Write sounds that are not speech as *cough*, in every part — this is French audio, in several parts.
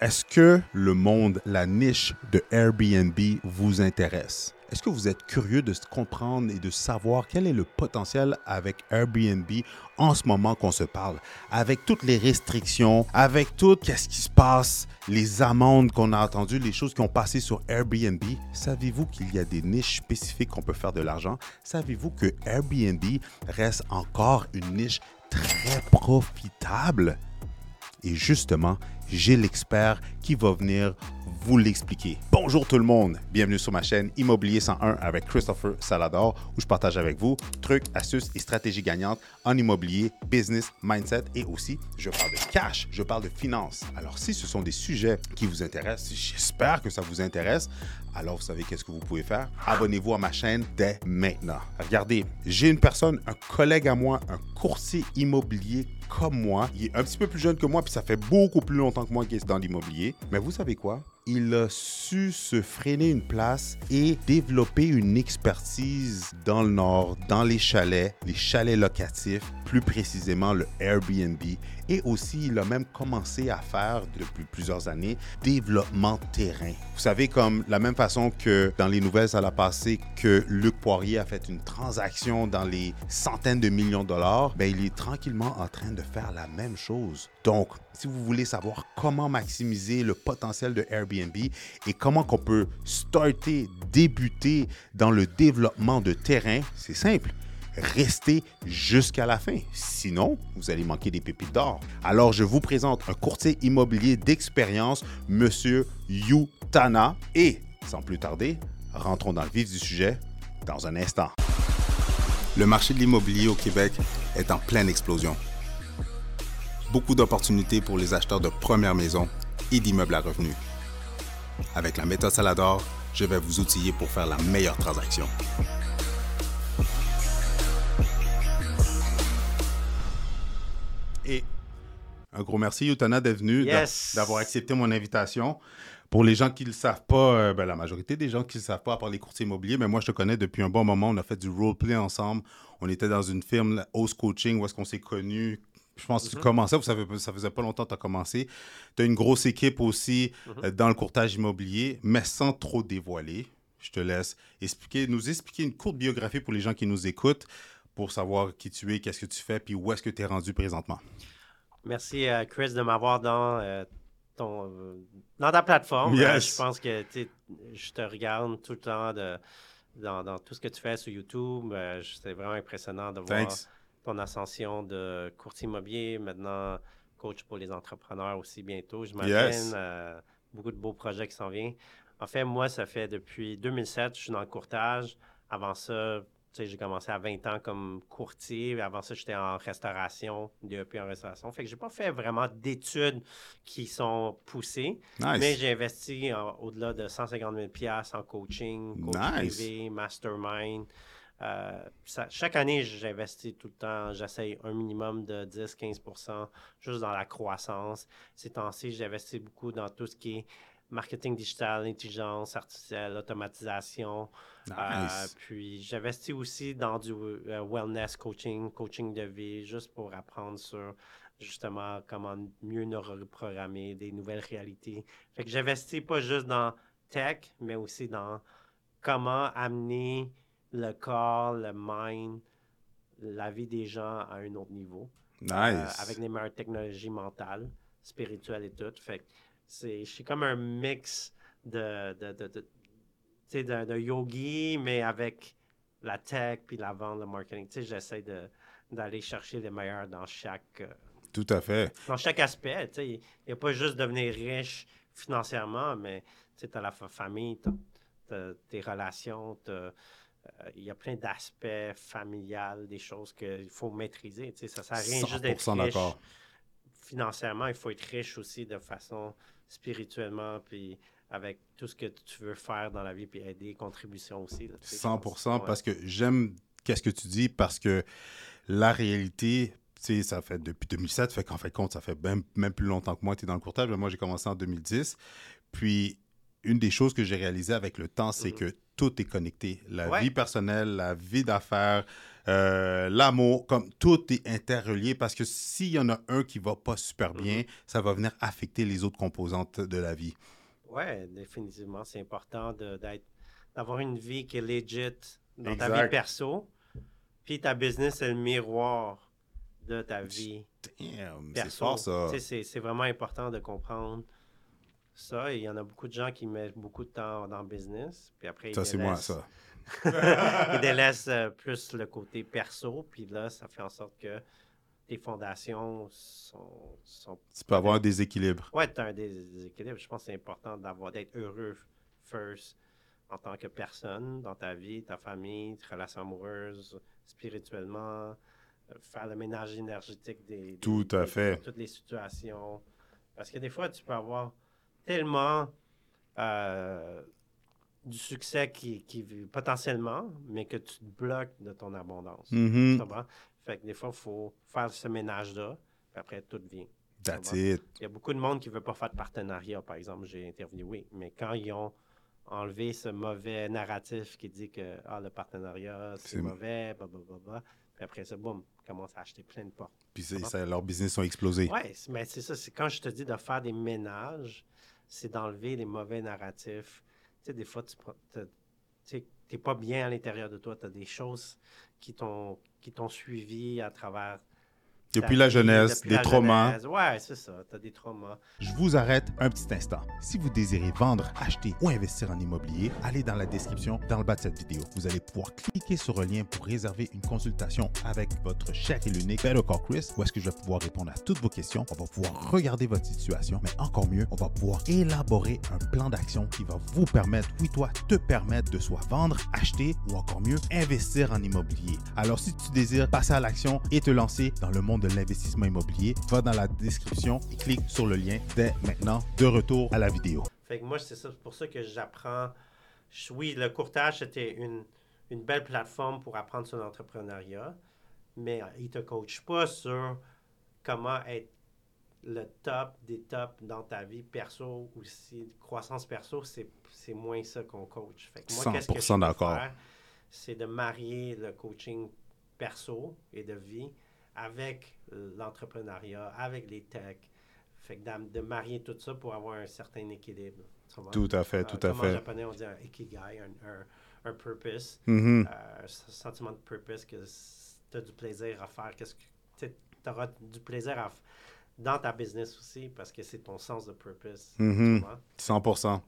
Est-ce que le monde, la niche de Airbnb vous intéresse? Est-ce que vous êtes curieux de comprendre et de savoir quel est le potentiel avec Airbnb en ce moment qu'on se parle? Avec toutes les restrictions, avec tout qu'est-ce qui se passe, les amendes qu'on a entendues, les choses qui ont passé sur Airbnb, savez-vous qu'il y a des niches spécifiques qu'on peut faire de l'argent? Savez-vous que Airbnb reste encore une niche très profitable? Et justement, j'ai l'expert qui va venir vous l'expliquer. Bonjour tout le monde, bienvenue sur ma chaîne Immobilier 101 avec Christopher Salador où je partage avec vous trucs, astuces et stratégies gagnantes en immobilier, business, mindset et aussi je parle de cash, je parle de finances. Alors si ce sont des sujets qui vous intéressent, j'espère que ça vous intéresse, alors vous savez qu'est-ce que vous pouvez faire? Abonnez-vous à ma chaîne dès maintenant. Regardez, j'ai une personne, un collègue à moi, un courtier immobilier comme moi. Il est un petit peu plus jeune que moi, puis ça fait beaucoup plus longtemps que moi qu'il est dans l'immobilier. Mais vous savez quoi? il a su se freiner une place et développer une expertise dans le nord, dans les chalets, les chalets locatifs, plus précisément le Airbnb. Et aussi, il a même commencé à faire depuis plusieurs années développement terrain. Vous savez, comme la même façon que dans les nouvelles, ça l'a passé que Luc Poirier a fait une transaction dans les centaines de millions de dollars, ben, il est tranquillement en train de faire la même chose. Donc, si vous voulez savoir comment maximiser le potentiel de Airbnb et comment qu'on peut starter, débuter dans le développement de terrain, c'est simple. Restez jusqu'à la fin. Sinon, vous allez manquer des pépites d'or. Alors, je vous présente un courtier immobilier d'expérience, Monsieur Yutana. Et, sans plus tarder, rentrons dans le vif du sujet dans un instant. Le marché de l'immobilier au Québec est en pleine explosion beaucoup d'opportunités pour les acheteurs de première maison et d'immeubles à revenus. Avec la méthode Salador, je vais vous outiller pour faire la meilleure transaction. Un gros merci, Yutana, d'être venu, d'avoir accepté mon invitation. Pour les gens qui ne le savent pas, euh, ben, la majorité des gens qui ne le savent pas, à part les courtiers immobiliers, mais moi, je te connais depuis un bon moment. On a fait du roleplay ensemble. On était dans une firme, Host Coaching, où est-ce qu'on s'est connus je pense que tu mhm. commençais, ça, ça faisait pas longtemps que tu as commencé. Tu as une grosse équipe aussi mhm. euh, dans le courtage immobilier, mais sans trop dévoiler. Je te laisse expliquer, nous expliquer une courte biographie pour les gens qui nous écoutent pour savoir qui tu es, qu'est-ce que tu fais, puis où est-ce que tu es rendu présentement. Merci, euh, Chris, de m'avoir dans, euh, ton, dans ta plateforme. je pense que je te regarde tout le temps de, dans, tout ce que tu fais sur YouTube. C'est vraiment impressionnant de voir ton ascension de courtier immobilier, maintenant coach pour les entrepreneurs aussi bientôt, je m'imagine. Euh, beaucoup de beaux projets qui s'en viennent. En fait, moi, ça fait depuis 2007, je suis dans le courtage. Avant ça, j'ai commencé à 20 ans comme courtier. Avant ça, j'étais en restauration, DEP en restauration. Fait que j'ai pas fait vraiment d'études qui sont poussées. Mais j'ai investi au-delà de 150 000 en coaching, coach privé, mastermind. Euh, chaque année, j'investis tout le temps, j'essaye un minimum de 10-15% juste dans la croissance. Ces temps-ci, j'investis beaucoup dans tout ce qui est marketing digital, intelligence artificielle, automatisation. Euh, puis j'investis aussi dans du euh, wellness coaching, coaching de vie, juste pour apprendre sur justement comment mieux nous reprogrammer, des nouvelles réalités. Fait que j'investis pas juste dans tech, mais aussi dans comment amener le corps, le mind, la vie des gens à un autre niveau. Nice. Euh, avec les meilleures technologies mentales, spirituelles et tout. Fait c'est, je suis comme un mix de, de, de, de, de yogi, mais avec la tech, puis la vente, le marketing. Tu sais, j'essaie de, d'aller chercher les meilleurs dans chaque... Euh, tout à fait. Dans chaque aspect. Tu sais, il n'y a pas juste devenir riche financièrement, mais tu sais, as la famille, tes relations, t'as euh, il y a plein d'aspects familiales, des choses qu'il faut maîtriser. Tu sais, ça sert à rien juste d'être riche. Financièrement, il faut être riche aussi de façon spirituellement, puis avec tout ce que tu veux faire dans la vie, puis aider, contribution aussi. 100% parce que j'aime qu'est-ce que tu dis, parce que la réalité, tu sais, ça fait depuis 2007, fait qu'en fait compte, ça fait même, même plus longtemps que moi, tu es dans le courtage. Moi, j'ai commencé en 2010. Puis, une des choses que j'ai réalisées avec le temps, c'est mm-hmm. que tout est connecté. La vie personnelle, la vie d'affaires, euh, l'amour, comme tout est interrelié parce que s'il y en a un qui va pas super bien, mm-hmm. ça va venir affecter les autres composantes de la vie. Oui, définitivement. C'est important d'avoir une vie qui est legit dans ta vie perso. Puis ta business est le miroir de ta vie. c'est fort ça. C'est vraiment important de comprendre ça. il y en a beaucoup de gens qui mettent beaucoup de temps dans le business. Puis après, ça, c'est moi, ça. *laughs* ils *laughs* délaissent euh, plus le côté perso. Puis là, ça fait en sorte que tes fondations sont. sont tu peux avoir un déséquilibre. Oui, tu as un déséquilibre. Je pense que c'est important d'avoir d'être heureux first en tant que personne dans ta vie, ta famille, tes relations amoureuses, spirituellement, euh, faire le ménage énergétique des, Tout à fait. toutes les situations. Parce que des fois, tu peux avoir tellement euh, du succès qui, qui, potentiellement, mais que tu te bloques de ton abondance. Mm-hmm. Fait que des fois, il faut faire ce ménage-là, puis après, tout vient. That's it. Il y a beaucoup de monde qui ne veut pas faire de partenariat, par exemple. J'ai interviewé, mais quand ils ont enlevé ce mauvais narratif qui dit que ah, le partenariat, c'est mauvais, blablabla, puis après ça, boum, commence à acheter plein de portes. Puis leurs business ont explosé. Oui, mais c'est ça. C'est quand je te dis de faire des ménages, c'est d'enlever les mauvais narratifs. Des fois, tu n'es pas bien à l'intérieur de toi. Tu as des choses qui t'ont suivi à travers depuis la jeunesse, des traumas. Ouais, c'est ça, tu as des traumas. Je vous arrête un petit instant. Si vous désirez vendre, acheter ou investir en immobilier, allez dans la description dans le bas de cette vidéo. Vous allez pouvoir cliquer sur le lien pour réserver une consultation avec votre cher et l'unique Better Call Chris, où est-ce que je vais pouvoir répondre à toutes vos questions. On va pouvoir regarder votre situation, mais encore mieux, on va pouvoir élaborer un plan d'action qui va vous permettre, oui toi, te permettre de soit vendre, acheter ou encore mieux, investir en immobilier. Alors si tu désires passer à l'action et te lancer dans le monde de l'investissement immobilier, va dans la description et clique sur le lien dès maintenant. De retour à la vidéo. Fait que moi, c'est pour ça que j'apprends. Oui, le courtage, c'était une, une belle plateforme pour apprendre sur l'entrepreneuriat, mais il ne te coach pas sur comment être le top des tops dans ta vie perso ou si croissance perso, c'est moins ça qu'on coach. Fait que moi, qu'est-ce que je d'accord. C'est de marier le coaching perso et de vie avec l'entrepreneuriat, avec les techs. Fait que de, marier tout ça pour avoir un certain équilibre. Tout à fait, tout à fait. En japonais, on dit un ikigai, un, un, purpose, mm-hmm. euh, un sentiment de purpose, que tu as du plaisir à faire. Qu'est-ce que tu auras du plaisir à dans ta business aussi parce que c'est ton sens de purpose. 100%. Mm-hmm.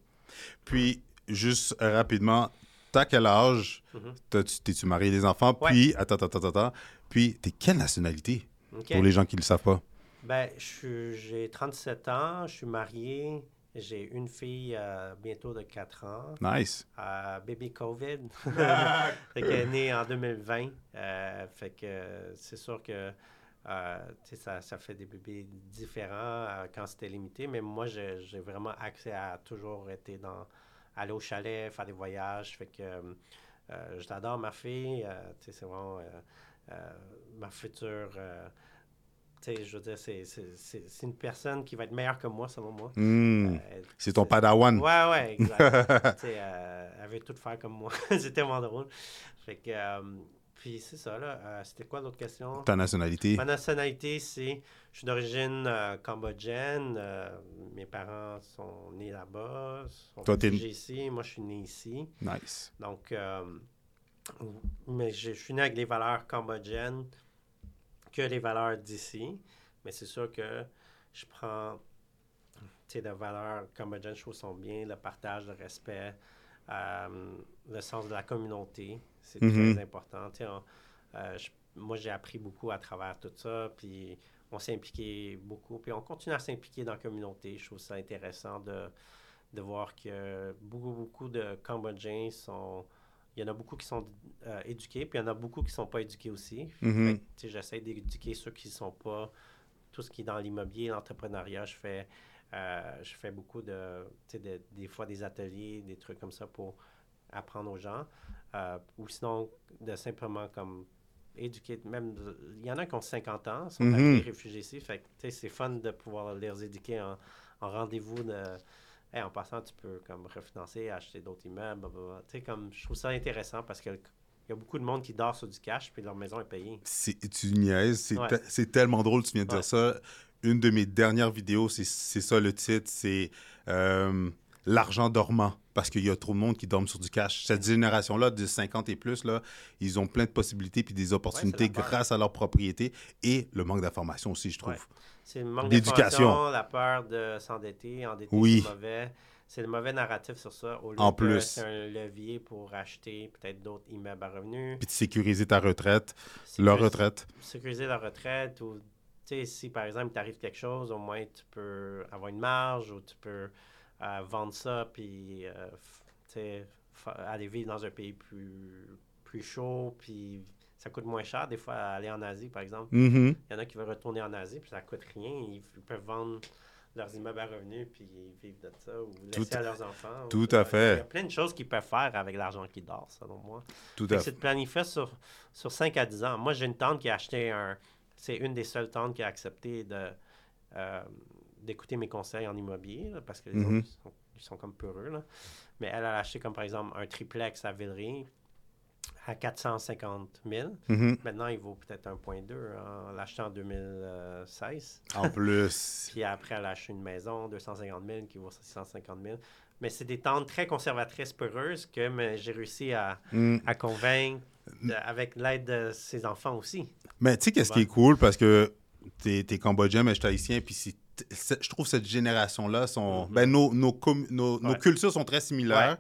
Puis, juste rapidement, t'as quel âge? Mm-hmm. T'es-tu marié des enfants? Puis, attends, attends, attends, attends. Puis, t'es quelle nationalité? Pour les gens qui ne le savent pas. Ben, j'ai 37 ans, je suis marié. J'ai une fille euh, bientôt de 4 ans. Nice. Euh, baby COVID. *laughs* *laughs* fait qu'elle est née en 2020. Euh, fait que c'est sûr que ça, ça fait des bébés différents quand c'était limité. Mais moi, j'ai vraiment accès à toujours été dans aller au chalet, faire des voyages. Fait que je l'adore, ma fille. c'est vraiment ma future je veux dire, c'est une personne qui va être meilleure que moi, selon moi. Hmm. Euh, c'est ton padawan. Ouais, ouais, exact. *laughs* euh, elle veut tout faire comme moi. *laughs* c'est tellement drôle. Fait que, euh, puis c'est ça, là. Euh, c'était quoi l'autre question? Ta nationalité? Ma nationalité, c'est... Je suis d'origine cambodgienne. mes parents sont nés là-bas. sont Toi, ici. Moi, je suis né ici. Nice. Donc, mais je, je suis né avec des valeurs cambodgiennes que les valeurs d'ici. Mais c'est sûr que je prends des valeurs cambodgiennes, je trouve sont bien, le partage, le respect, euh, le sens de la communauté, c'est très important. Euh, moi, j'ai appris beaucoup à travers tout ça, puis on s'est impliqué beaucoup, puis on continue à s'impliquer dans la communauté. Je trouve ça intéressant de, de voir que beaucoup, beaucoup de Cambodgiens sont il y en a beaucoup qui sont euh, éduqués, puis il y en a beaucoup qui ne sont pas éduqués aussi. Mm-hmm. J'essaie d'éduquer ceux qui ne sont pas. Tout ce qui est dans l'immobilier, l'entrepreneuriat, je fais, euh, je fais beaucoup de, Des fois des ateliers, des trucs comme ça pour apprendre aux gens. Euh, ou sinon, de simplement comme éduquer. Même, il y en a qui ont 50 ans, sont mm réfugiés ici. Fait c'est fun de pouvoir les éduquer en, en rendez-vous de en passant, tu peux comme refinancer, acheter d'autres immeubles, Tu sais, comme je trouve ça intéressant parce qu'il y a beaucoup de monde qui dort sur du cash, puis leur maison est payée. Tu niaises, c'est tellement drôle, tu viens de dire ça. Une de mes dernières vidéos, c'est ça le titre, c'est euh, L'argent dormant, parce qu'il y a trop de monde qui dorment sur du cash. Cette génération-là, de 50 et plus, là, ils ont plein de possibilités puis des opportunités grâce à leur propriété et le manque d'information aussi, je trouve. C'est le manque d'information, la peur de s'endetter, endetter, oui. c'est mauvais c'est le mauvais narratif sur ça. Au lieu en plus. C'est un levier pour acheter peut-être d'autres immeubles à revenus. Puis de sécuriser ta retraite, leur retraite. Sécuriser leur retraite ou, tu sais, si par exemple t'arrive quelque chose, au moins tu peux avoir une marge ou tu peux euh, vendre ça puis, euh, tu sais, aller vivre dans un pays plus, plus chaud puis ça coûte moins cher des fois aller en Asie, par exemple. Mm-hmm. Il y en a qui veulent retourner en Asie puis ça coûte rien. Ils peuvent vendre leurs immeubles à revenus puis vivre de ça ou laisser à leurs enfants. Tout à fait. Il y a plein de choses qu'ils peuvent faire avec l'argent qui dort, selon moi. Tout à fait. C'est de planifier sur, sur 5 à 10 ans. Moi, j'ai une tante qui a acheté un. C'est une des seules tantes qui a accepté de. Euh, d'écouter mes conseils en immobilier parce que les autres ils sont, comme peureux. Là. Mais elle a acheté comme par exemple un triplex à Villeray à 450 000. Mm-hmm. Maintenant, il vaut peut-être 1,2 en l'achetant en 2016. En *laughs* plus. Puis après, elle a acheté une maison, 250 000, qui vaut 650 000. Mais c'est des tentes très conservatrices peureuses que j'ai réussi à, mm. à convaincre avec l'aide de ses enfants aussi. Mais tu sais, qu'est-ce qui est cool? Parce que tu es, cambodgien, mais je suis haïtien, puis je trouve cette génération-là, sont, mm-hmm. ben, nos, nos, nos, cultures sont très similaires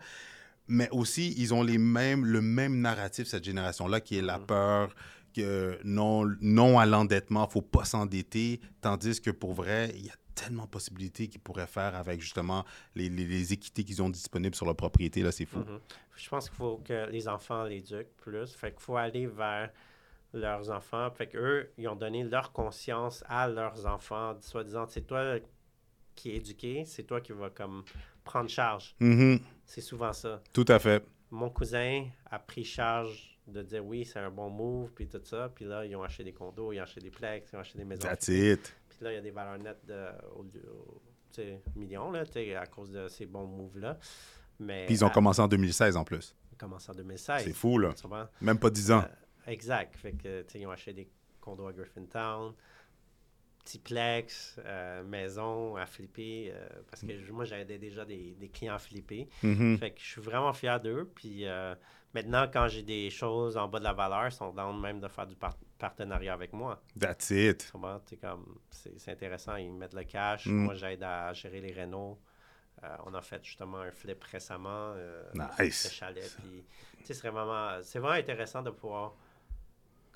mais aussi, ils ont les mêmes, le même narratif, cette génération-là, qui est la mm. peur, que non, non à l'endettement, il faut pas s'endetter, tandis que pour vrai, il y a tellement de possibilités qu'ils pourraient faire avec justement les, les, équités qu'ils ont disponibles sur leur propriété. Là, c'est fou. Mm-hmm. Je pense qu'il faut que les enfants l'éduquent plus. Fait qu'il faut aller vers leurs enfants. Fait qu'eux, ils ont donné leur conscience à leurs enfants, soit disant, c'est toi qui es éduqué, c'est toi qui vas comme prendre charge. Mm-hmm. C'est souvent ça. Tout à fait. Mon cousin a pris charge de dire oui, c'est un bon move, puis tout ça. Puis là, ils ont acheté des condos, ils ont acheté des plex, ils ont acheté des maisons. That's it. Puis là, il y a des valeurs nettes de millions là, à cause de ces bons moves-là. Mais, puis ils ont commencé en 2016 en plus. Ils ont commencé en 2016. C'est fou, là. Même pas 10 ans. Euh, exact. Fait que, ils ont acheté des condos à Griffintown plex, euh, maison à flipper, euh, parce que moi, j'aidais déjà des, clients à flipper. Mm-hmm. Fait que je suis vraiment fier d'eux. Puis euh, maintenant, quand j'ai des choses en bas de la valeur, ils sont dans même de faire du partenariat avec moi. That's it. C'est intéressant. Ils mettent le cash. Mm. Moi, j'aide à gérer les rénaux. on a fait justement un flip récemment. nice. chalet. c'est vraiment, vraiment intéressant de pouvoir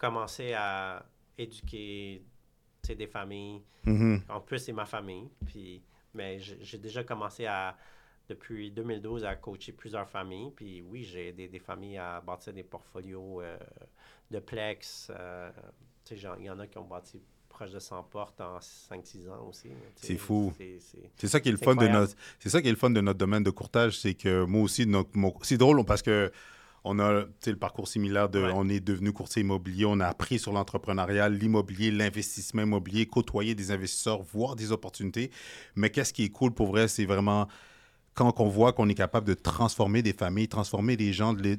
commencer à éduquer des familles. Mm-hmm. En plus, c'est ma famille. Puis, mais j'ai déjà commencé à, depuis 2012 à coacher plusieurs familles. Puis oui, j'ai aidé des familles à bâtir des portfolios euh, de Plex. Euh, il y en a qui ont bâti proche de 100 portes en 5-6 ans aussi. C'est fou. C'est ça qui est le fun de notre c'est ça qui est le fun de notre domaine de courtage, c'est que moi aussi c'est drôle parce que on a le parcours similaire de on est devenu courtier immobilier, on a appris sur l'entrepreneuriat, l'immobilier, l'investissement immobilier, côtoyer des investisseurs, voir des opportunités. Mais qu'est-ce qui est cool pour vrai, c'est vraiment quand on voit qu'on est capable de transformer des familles, transformer des gens, de les,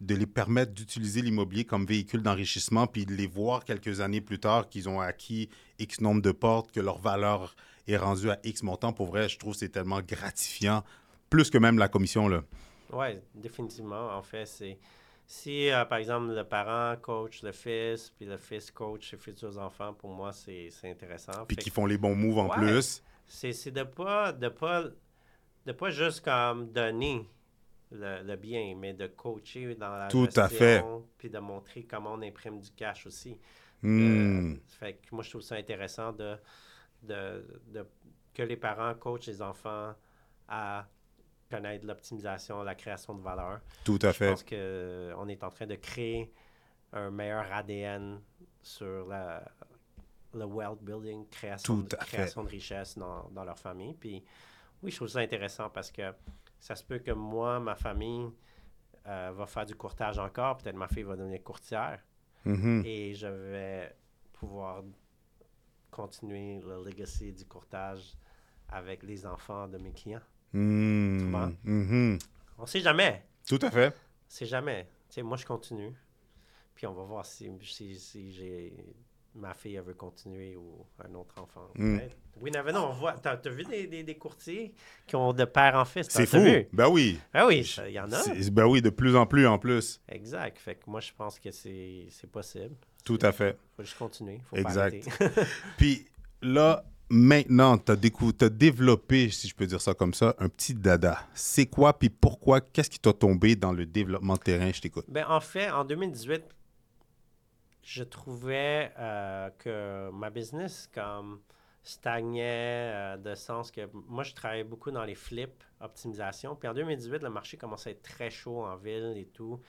de les permettre d'utiliser l'immobilier comme véhicule d'enrichissement, puis de les voir quelques années plus tard qu'ils ont acquis X nombre de portes, que leur valeur est rendue à X montant. Pour vrai, je trouve que c'est tellement gratifiant, plus que même la commission. Là. Oui, définitivement. En fait, c'est si, euh, par exemple, le parent coach le fils, puis le fils coach ses futurs enfants, pour moi, c'est intéressant. Puis qui font les bons moves en plus. C'est de pas, de pas, de pas juste comme donner le, bien, mais de coacher dans la Tout à fait. puis de montrer comment on imprime du cash aussi. Hmm. Euh, fait que moi, je trouve ça intéressant de, de, de que les parents coachent les enfants à connaître l'optimisation, la création de valeur. Tout à fait. Je pense qu'on est en train de créer un meilleur ADN sur la, le wealth building, création, de, création de richesse dans, dans, leur famille. Puis oui, je trouve ça intéressant parce que ça se peut que moi, ma famille euh, va faire du courtage encore. Peut-être ma fille va devenir courtière. Mm-hmm. Et je vais pouvoir continuer le legacy du courtage avec les enfants de mes clients. Mmh, On sait jamais. Tout à fait. On sait jamais. moi, je continue. Puis on va voir si, si, j'ai ma fille elle veut continuer ou un autre enfant. Mm. Oui, non, on voit. T'as as vu des, des, courtiers qui ont de père en fils? C'est fou. Ben oui. Ben oui, il y en a. Ben oui, de plus en plus en plus. Exact. Fait que moi, je pense que c'est possible. Tout à fait. Faut juste continuer. Faut exact. *laughs* Puis là, maintenant, tu as, développé, si je peux dire ça comme ça, un petit dada. C'est quoi, puis pourquoi, qu'est-ce qui t'a tombé dans le développement de terrain? Je t'écoute. Ben, en fait, en 2018, je trouvais euh, que ma business comme stagnait euh, de sens que moi, je travaillais beaucoup dans les flips, optimisation. Puis en 2018, le marché commençait à être très chaud en ville et tout.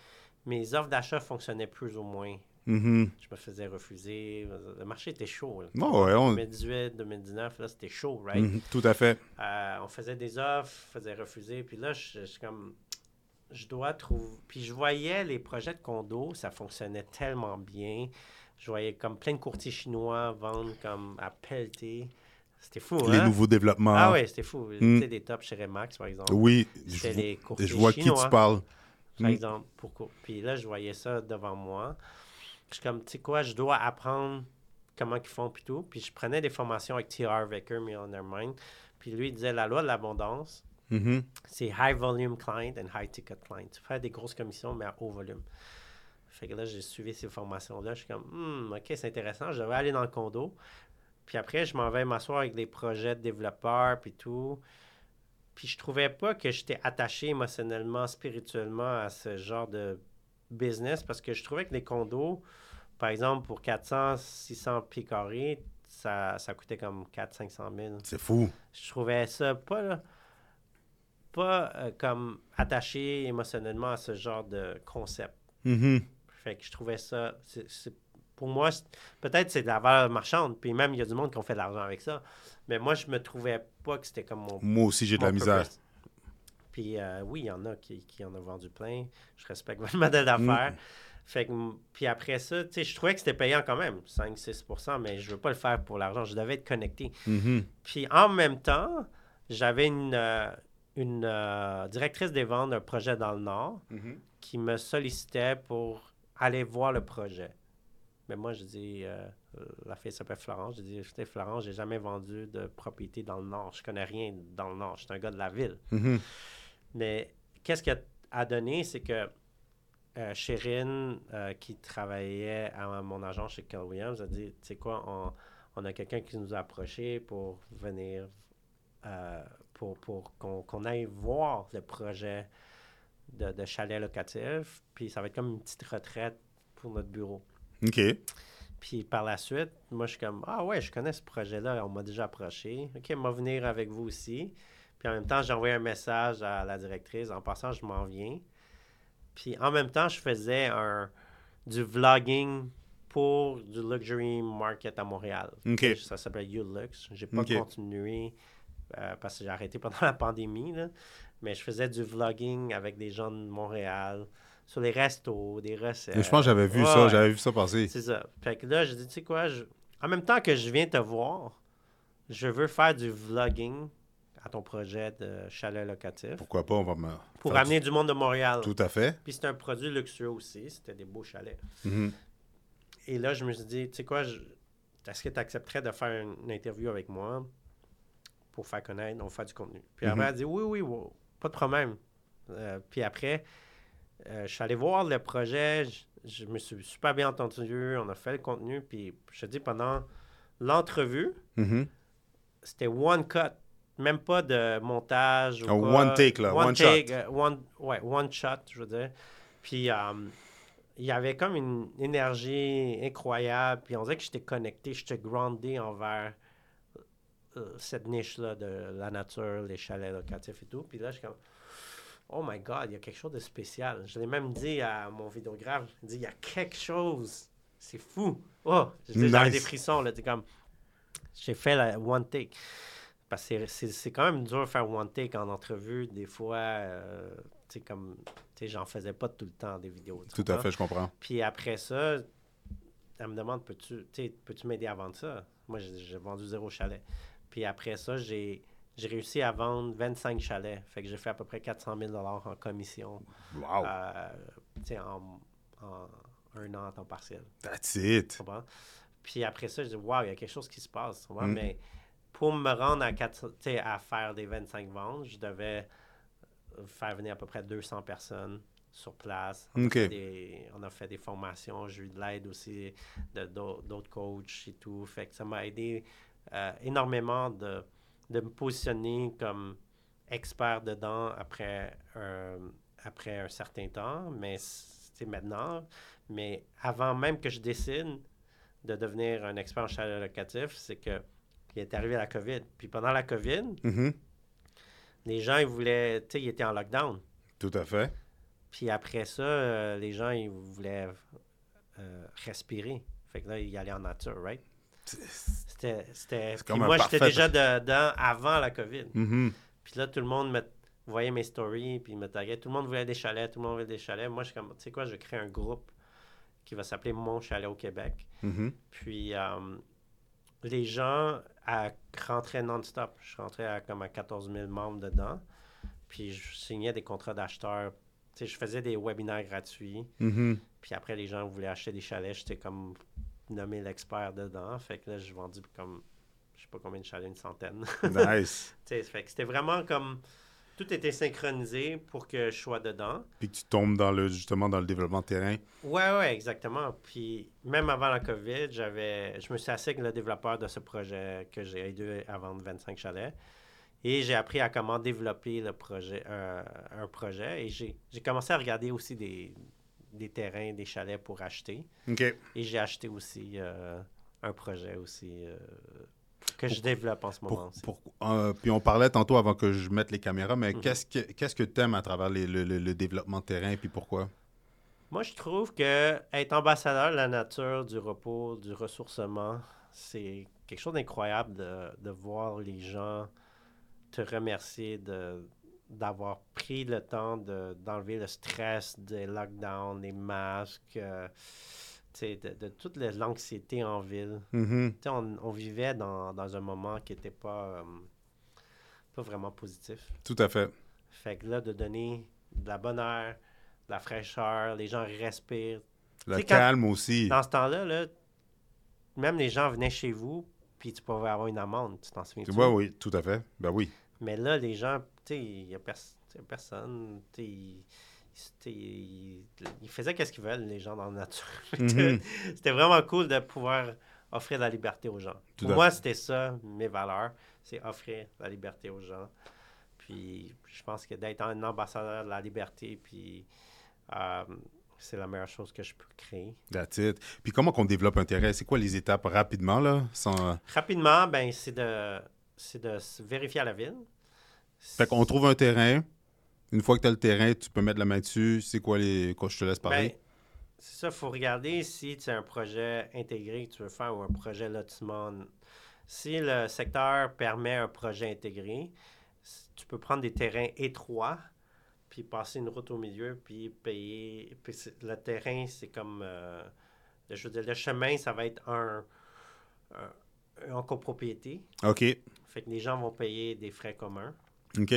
Mes offres d'achat fonctionnaient plus ou moins. Mm-hmm. Je me faisais refuser. Le marché était chaud. Oh, ouais, 2018, 2019, là, c'était chaud, right? Mm-hmm. Tout à fait. Euh, on faisait des offres, faisait refuser. Puis là, je, suis comme, je dois trouver. Puis je voyais les projets de condo, ça fonctionnait tellement bien. Je voyais comme plein de courtiers chinois vendre comme à pelleter. C'était fou, Les hein? nouveaux développements. Ah ouais, c'était fou. Mm. Tu sais, des tops chez Remax, par exemple. Oui. C'était les courtiers Je vois qui tu parles. Par mm. exemple. Pour... Puis là, je voyais ça devant moi. Je suis comme, tu sais quoi, je dois apprendre comment ils font, puis tout. Puis je prenais des formations avec T.R. Millionaire Mind. Puis lui, il disait, la loi de l'abondance, mm-hmm. c'est high volume client and high ticket client. Tu fais des grosses commissions, mais à haut volume. Fait que là, j'ai suivi ces formations-là. Je suis comme, hmm, OK, c'est intéressant. Je devrais aller dans le condo. Puis après, je m'en vais m'asseoir avec des projets de développeurs, puis tout. Puis je trouvais pas que j'étais attaché émotionnellement, spirituellement à ce genre de business parce que je trouvais que les condos, par exemple, pour 400, 600 pieds carrés, ça, ça coûtait comme 400-500 000. C'est fou. Je trouvais ça pas, pas euh, comme attaché émotionnellement à ce genre de concept. Mm-hmm. Fait que je trouvais ça. pour moi, peut-être c'est de la valeur marchande, puis même il y a du monde qui ont fait de l'argent avec ça. Mais moi, je me trouvais pas que c'était comme mon. Moi aussi, j'ai de la misère. Puis euh, oui, il y en a qui, qui, en ont vendu plein. Je respecte votre *laughs* modèle d'affaires. Mm. Fait que, puis après ça, tu sais, je trouvais que c'était payant quand même, 5-6% mais je veux pas le faire pour l'argent. Je devais être connecté. Mm-hmm. Puis en même temps, j'avais une, euh, une euh, directrice des ventes d'un projet dans le Nord mm-hmm. qui me sollicitait pour aller voir le projet. Mais moi, je dis, la fille s'appelle Florence. Je dis, écoutez, Florence, j'ai jamais vendu de propriété dans le Nord. Je connais rien dans le Nord. Je suis un gars de la ville. Mm-hmm. Mais qu'est-ce qui a, donné, c'est que euh, euh, qui travaillait à mon agent chez Kel Williams, a dit, tu sais quoi, on, a quelqu'un qui nous a approché pour venir, euh, pour, pour qu'on aille voir le projet de, de, chalet locatif. Puis ça va être comme une petite retraite pour notre bureau. OK. Puis par la suite, moi, je suis comme, ah ouais, je connais ce projet-là, on m'a déjà approché. OK, on va venir avec vous aussi. Puis en même temps, j'ai envoyé un message à la directrice. En passant, je m'en viens. Puis en même temps, je faisais un, du vlogging pour du luxury market à Montréal. Ça s'appelle YouLux. J'ai pas continué euh, parce que j'ai arrêté pendant *laughs* la pandémie. Mais je faisais du vlogging avec des gens de Montréal sur les restos, des recettes. je pense que j'avais vu ça, j'avais vu ça passer. C'est ça. Fait que là, je dis, tu sais quoi, en même temps que je viens te voir, je veux faire du vlogging à ton projet de chalet locatif. Pourquoi pas, on va me... Pour amener du... monde de Montréal. Tout à fait. Puis c'est un produit luxueux aussi, c'était des beaux chalets. Mm-hmm. Et là, je me suis dit, tu sais quoi, est-ce que tu accepterais de faire une, interview avec moi pour faire connaître, on faire du contenu? Puis après, mm-hmm. elle a dit, oui, oui, pas de problème. Euh, puis après, euh, je suis allé voir le projet, je, me suis super bien entendu, on a fait le contenu, puis je te dis, pendant l'entrevue, mm-hmm. c'était one cut même pas de montage. Ou one take, là. One, shot. Euh, one, ouais, one shot, je veux dire. Puis, euh, il y avait comme une énergie incroyable. Puis, on dirait que j'étais connecté, j'étais groundé envers euh, cette niche-là de la nature, les chalets locatifs et tout. Puis là, je suis comme, oh my God, il y a quelque chose de spécial. Je l'ai même dit à mon vidéographe, je dit, il y a quelque chose. C'est fou. Oh, j'avais des frissons, là. comme, j'ai fait la one take. Parce que c'est quand même dur de faire one take en entrevue. Des fois, euh, tu sais, comme, tu sais, j'en faisais pas tout le temps des vidéos. Tout à fait, je comprends. Puis après ça, elle me demande, peux-tu peux m'aider à vendre ça? Moi, j'ai vendu zéro chalet. Puis après ça, j'ai réussi à vendre 25 chalets. Fait que j'ai fait à peu près 400 000 en commission. Wow! Euh, tu sais, en, un an à temps partiel. That's it. Puis après ça, je dis, waouh, il y a quelque chose qui se passe. Mm. Mais pour me rendre à, à faire des 25 ventes, je devais faire venir à peu près 200 personnes sur place. On, a, fait des, on a fait des formations, j'ai eu de l'aide aussi de, d'autres coachs et tout. Fait que ça m'a aidé euh, énormément de, de, me positionner comme expert dedans après un, après un certain temps, mais c'est maintenant. Mais avant même que je décide de devenir un expert en chalet locatif, c'est que il est arrivé la COVID. Puis pendant la COVID, mm-hmm. les gens, ils voulaient, tu sais, ils étaient en lockdown. Tout à fait. Puis après ça, euh, les gens, ils voulaient euh, respirer. Fait que là, ils allaient en nature, right? C'était. c'était... moi, j'étais déjà dedans avant la COVID. Mm-hmm. Puis là, tout le monde me voyait mes stories, puis me taguait. Tout le monde voulait des chalets, tout le monde voulait des chalets. Moi, je suis comme, tu sais quoi, je crée un groupe qui va s'appeler Mon Chalet au Québec. Mm-hmm. Puis euh, les gens rentraient non-stop. Je rentrais à comme à 14 000 membres dedans. Puis je signais des contrats d'acheteurs je faisais des webinaires gratuits. Mm-hmm. Puis après, les gens voulaient acheter des chalets. J'étais comme nommé l'expert dedans. Fait que là, je vendis comme, je sais pas combien de chalets, une centaine. *laughs* Nice. fait que c'était vraiment comme, tout était synchronisé pour que je sois dedans. Puis que tu tombes dans le, justement dans le développement de terrain. Ouais, ouais, exactement. Puis même avant la COVID, j'avais, je me suis assis avec le développeur de ce projet que j'ai aidé à vendre 25 chalets. Et j'ai appris à comment développer le projet, euh, un projet. Et j'ai commencé à regarder aussi des, des, terrains, des chalets pour acheter. Et j'ai acheté aussi euh, un projet aussi euh, que je développe en ce moment. puis on parlait tantôt avant que je mette les caméras, mais mhm. qu'est-ce que qu'est-ce que tu aimes à travers le, le, développement de terrain et puis pourquoi? Moi, je trouve que être ambassadeur de la nature, du repos, du ressourcement, c'est quelque chose d'incroyable de, de voir les gens te remercier de, d'avoir pris le temps de, d'enlever le stress des lockdowns, des masques, euh, de, de, toute l'anxiété en ville. Mm-hmm. on, on, vivait dans, dans, un moment qui n'était pas, euh, pas vraiment positif. Tout à fait. Fait que là, de donner de la bonne air, de la fraîcheur, les gens respirent. Le calme aussi. Dans ce temps-là, là, même les gens venaient chez vous, puis tu pouvais avoir une amende, tu t'en souviens? Oui, oui, tout à fait. Ben oui. Mais là, les gens, tu sais, il n'y a, personne, tu sais, ils faisaient qu'est-ce qu'ils veulent, les gens dans la nature. *laughs* Mhm. c'était vraiment cool de pouvoir offrir la liberté aux gens. Pour moi, c'était ça, mes valeurs, c'est offrir la liberté aux gens. Puis je pense que d'être un ambassadeur de la liberté, puis euh, c'est la meilleure chose que je peux créer. That's it. Puis comment qu'on développe un terrain? C'est quoi les étapes rapidement, là? Sans... Rapidement, ben c'est de c'est de vérifier à la ville. Fait qu'on trouve un terrain. Une fois que tu as le terrain, tu peux mettre la main dessus. C'est quoi les. Quoi, je te laisse parler? Ben, c'est ça, il faut regarder si tu as un projet intégré que tu veux faire ou un projet lotissement. Si le secteur permet un projet intégré, tu peux prendre des terrains étroits, puis passer une route au milieu, puis payer. Puis le terrain, c'est comme. Euh, je veux dire, le chemin, ça va être un, en copropriété. OK. Fait que les gens vont payer des frais communs. OK.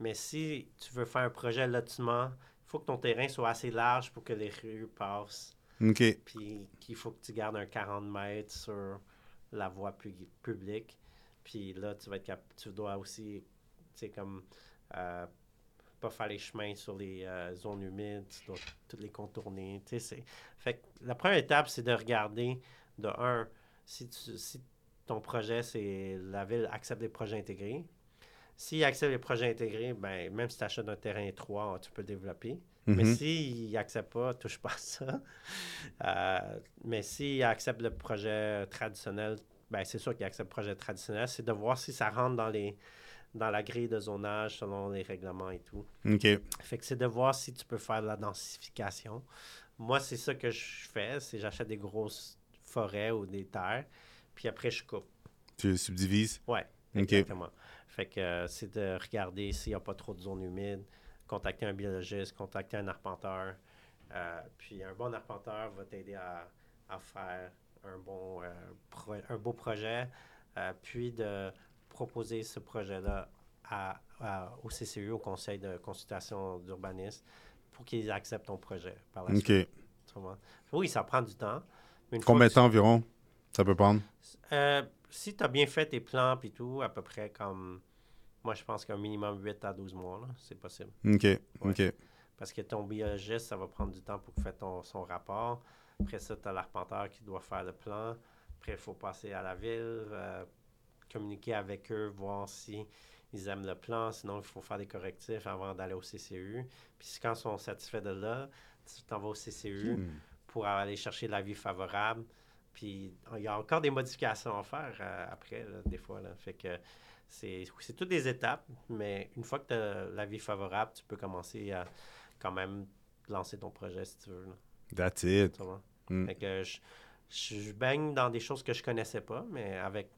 Mais si tu veux faire un projet lotissement, il faut que ton terrain soit assez large pour que les rues passent. OK. Puis qu'il faut que tu gardes un 40 mètres sur la voie publique. Puis là, tu vas être tu dois aussi, tu sais, comme euh, pas faire les chemins sur les euh, zones humides, tu dois toutes les contourner. Tu sais, fait que la première étape, c'est de regarder de un, si, si ton projet, c'est la ville accepte les projets intégrés. S'il accepte les projets intégrés, ben, même si tu achètes un terrain étroit, tu peux le développer. Mais mhm. s'il n'accepte pas, touche pas à ça. *laughs* Euh, mais s'il accepte le projet traditionnel, ben, c'est sûr qu'il accepte le projet traditionnel. C'est de voir si ça rentre dans les dans la grille de zonage selon les règlements et tout. OK. Fait que c'est de voir si tu peux faire de la densification. Moi, c'est ça que je fais, c'est j'achète des grosses forêts ou des terres, puis après, je coupe. Tu subdivises? Oui, exactement. Fait que euh, c'est de regarder s'il n'y a pas trop de zones humides, contacter un biologiste, contacter un arpenteur. Euh, puis un bon arpenteur va t'aider à, faire un bon euh, un beau projet, puis de proposer ce projet-là à, au CCU, au Conseil de consultation d'urbanisme, pour qu'ils acceptent ton projet par la. Oui, ça prend du temps. Combien de temps environ ça peut prendre? Si tu as bien fait tes plans et tout, à peu près comme. Moi, je pense qu'un minimum 8 à 12 mois, c'est possible. OK. OK. Parce que ton biologiste, ça va prendre du temps pour faire ton, son rapport. Après ça, tu as l'arpenteur qui doit faire le plan. Après, il faut passer à la ville, euh, communiquer avec eux, voir si ils aiment le plan. Sinon, il faut faire des correctifs avant d'aller au CCU. Puis quand ils sont satisfaits de là, tu t'en vas au CCU hmm. pour aller chercher l'avis favorable. Puis il y a encore des modifications à faire euh, après, des fois. Là. Fait que c'est, toutes des étapes, mais une fois que tu as l'avis favorable, tu peux commencer à quand même lancer ton projet si tu veux. That's it. Hmm. Fait que je, je, baigne dans des choses que je connaissais pas, mais avec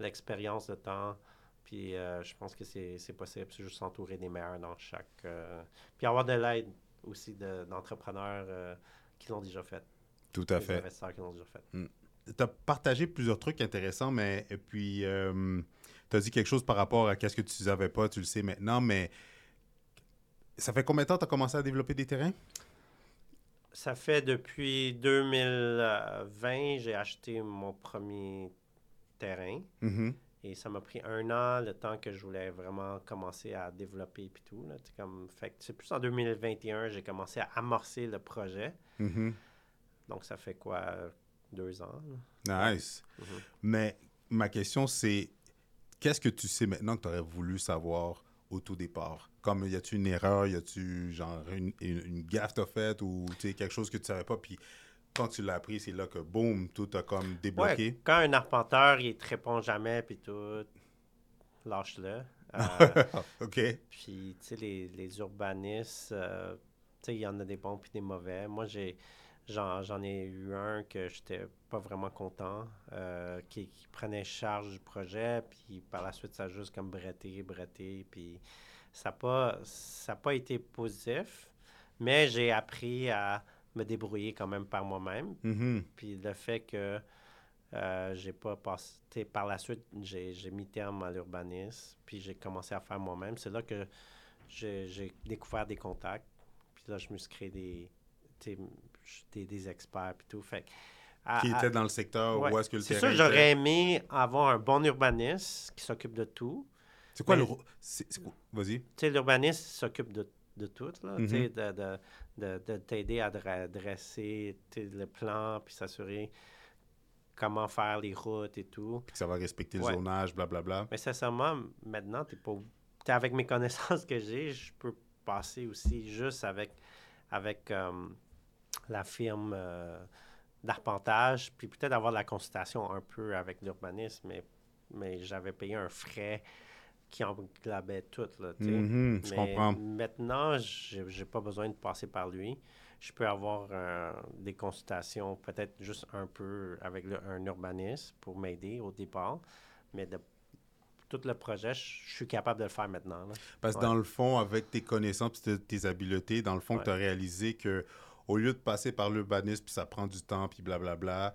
l'expérience de temps, puis euh, je pense que c'est, possible. C'est juste s'entourer des meilleurs dans chaque. Euh, puis avoir de l'aide aussi d'entrepreneurs euh, qui l'ont déjà fait. Tout à fait. investisseurs qui l'ont déjà fait. Hmm. Tu as partagé plusieurs trucs intéressants, mais et puis tu as dit quelque chose par rapport à ce que tu ne savais pas, tu le sais maintenant, mais ça fait combien de temps que tu as commencé à développer des terrains? Ça fait depuis 2020, j'ai acheté mon premier terrain. Mm-hmm. Et ça m'a pris un an, le temps que je voulais vraiment commencer à développer et tout. Là. Comme, fait c'est plus en 2021, j'ai commencé à amorcer le projet. Mm-hmm. Donc, ça fait quoi, deux ans? Nice. Mm-hmm. Mais ma question, c'est qu'est-ce que tu sais maintenant que tu aurais voulu savoir au tout départ? Comme, y a-tu une erreur, y a-tu genre une, une, gaffe t'as faite ou quelque chose que tu savais pas, puis quand tu l'as appris, c'est là que, boum, tout a comme débloqué. quand un arpenteur, il te répond jamais, puis tout, lâche-le. Euh, *laughs* OK. Puis, tu sais, les, les, urbanistes, euh, tu sais, il y en a des bons puis des mauvais. Moi, j'ai j'en ai eu un que j'étais pas vraiment content, euh, qui, prenait charge du projet, puis par la suite, ça a juste comme bretté, bretté, puis ça n'a pas, pas été positif, mais j'ai appris à me débrouiller quand même par moi-même. Mm-hmm. Puis le fait que euh, j'ai pas passé. Par la suite, j'ai mis terme à l'urbanisme, puis j'ai commencé à faire moi-même. C'est là que j'ai découvert des contacts. Puis là, je me suis créé des, des, des, experts, puis tout. Fait qui étaient dans le secteur où est-ce que le C'est sûr, j'aurais aimé avoir un bon urbaniste qui s'occupe de tout. C'est quoi le. Vas-y. Tu sais, l'urbaniste s'occupe de de tout, là, mm-hmm. de, de, de, de t'aider à dresser le plan, puis s'assurer comment faire les routes et tout. Puis que ça va respecter le zonage, blablabla. Mais sincèrement, maintenant, t'es pas... Es avec mes connaissances *laughs* que j'ai, je peux passer aussi juste avec, avec euh, la firme euh, d'arpentage, puis peut-être avoir la consultation un peu avec l'urbanisme, mais, mais j'avais payé un frais qui englobait tout. Là, mm je comprends. Maintenant, je n'ai pas besoin de passer par lui. Je peux avoir euh, des consultations, peut-être juste un peu avec un urbaniste pour m'aider au départ, mais de tout le projet, je, suis capable de le faire maintenant. Parce que dans le fond, avec tes connaissances et tes habiletés, dans le fond, tu as réalisé que au lieu de passer par l'urbanisme, puis ça prend du temps, puis blablabla,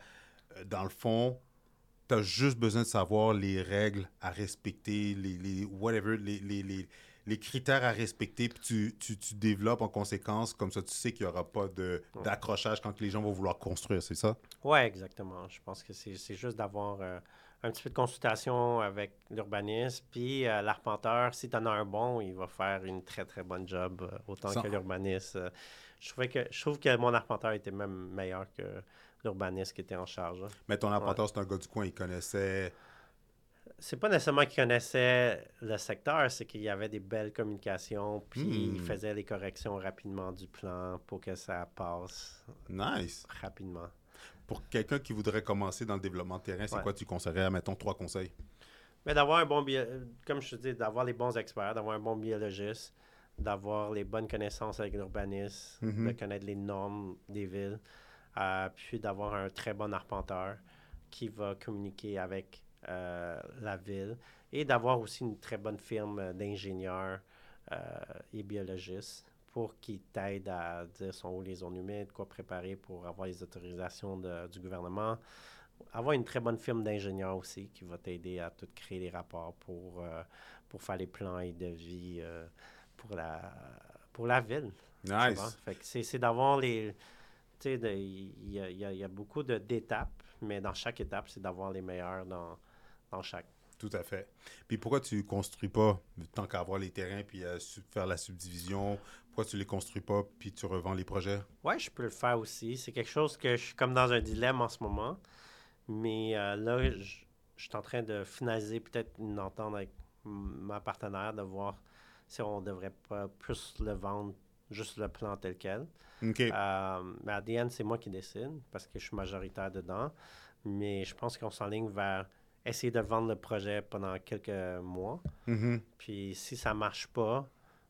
euh, dans le fond, tu as juste besoin de savoir les règles à respecter, les, les whatever, les, les, les, critères à respecter, puis tu, tu, tu, développes en conséquence, comme ça tu sais qu'il n'y aura pas d'accrochage quand les gens vont vouloir construire, c'est ça? Oui, exactement. Je pense que c'est juste d'avoir euh, un petit peu de consultation avec l'urbaniste, puis euh, l'arpenteur, si tu en as un bon, il va faire une très très bonne job, euh, autant que l'urbaniste. Je, que, je trouve que mon arpenteur était même meilleur que l'urbaniste qui était en charge. Hein. Mais ton apporteur, c'est un gars du coin, il connaissait. C'est pas nécessairement qu'il connaissait le secteur, c'est qu'il y avait des belles communications, puis il hmm. faisait les corrections rapidement du plan pour que ça passe nice. rapidement. Pour quelqu'un qui voudrait commencer dans le développement de terrain, c'est quoi tu conseillerais, mettons, trois conseils? Mais d'avoir un bon, comme je te dis, d'avoir les bons experts, d'avoir un bon biologiste, d'avoir les bonnes connaissances avec l'urbanisme, mm-hmm. de connaître les normes des villes, euh, puis d'avoir un très bon arpenteur qui va communiquer avec euh, la ville et d'avoir aussi une très bonne firme d'ingénieurs euh, et biologistes pour qu'ils t'aident à dire sont où les zones humides, quoi préparer pour avoir les autorisations du gouvernement. Avoir une très bonne firme d'ingénieurs aussi qui va t'aider à tout créer les rapports pour, pour faire les plans et devis pour, la, pour la ville. Nice. c'est d'avoir les sais, il y, a, beaucoup d'étapes, mais dans chaque étape, c'est d'avoir les meilleurs dans, dans chaque. Tout à fait. Puis pourquoi tu construis pas, tant qu'à avoir les terrains, puis à faire la subdivision, pourquoi tu les construis pas, puis tu revends les projets? Oui, je peux le faire aussi. C'est quelque chose que je suis comme dans un dilemme en ce moment. Mais euh, là, je, je, suis en train de finaliser peut-être une entente avec ma partenaire, de voir si on devrait pas plus le vendre, juste le plan tel quel. OK. Euh, mais à DN, c'est moi qui décide parce que je suis majoritaire dedans. Mais je pense qu'on s'enligne vers essayer de vendre le projet pendant quelques mois. Mm-hmm. Puis si ça marche pas,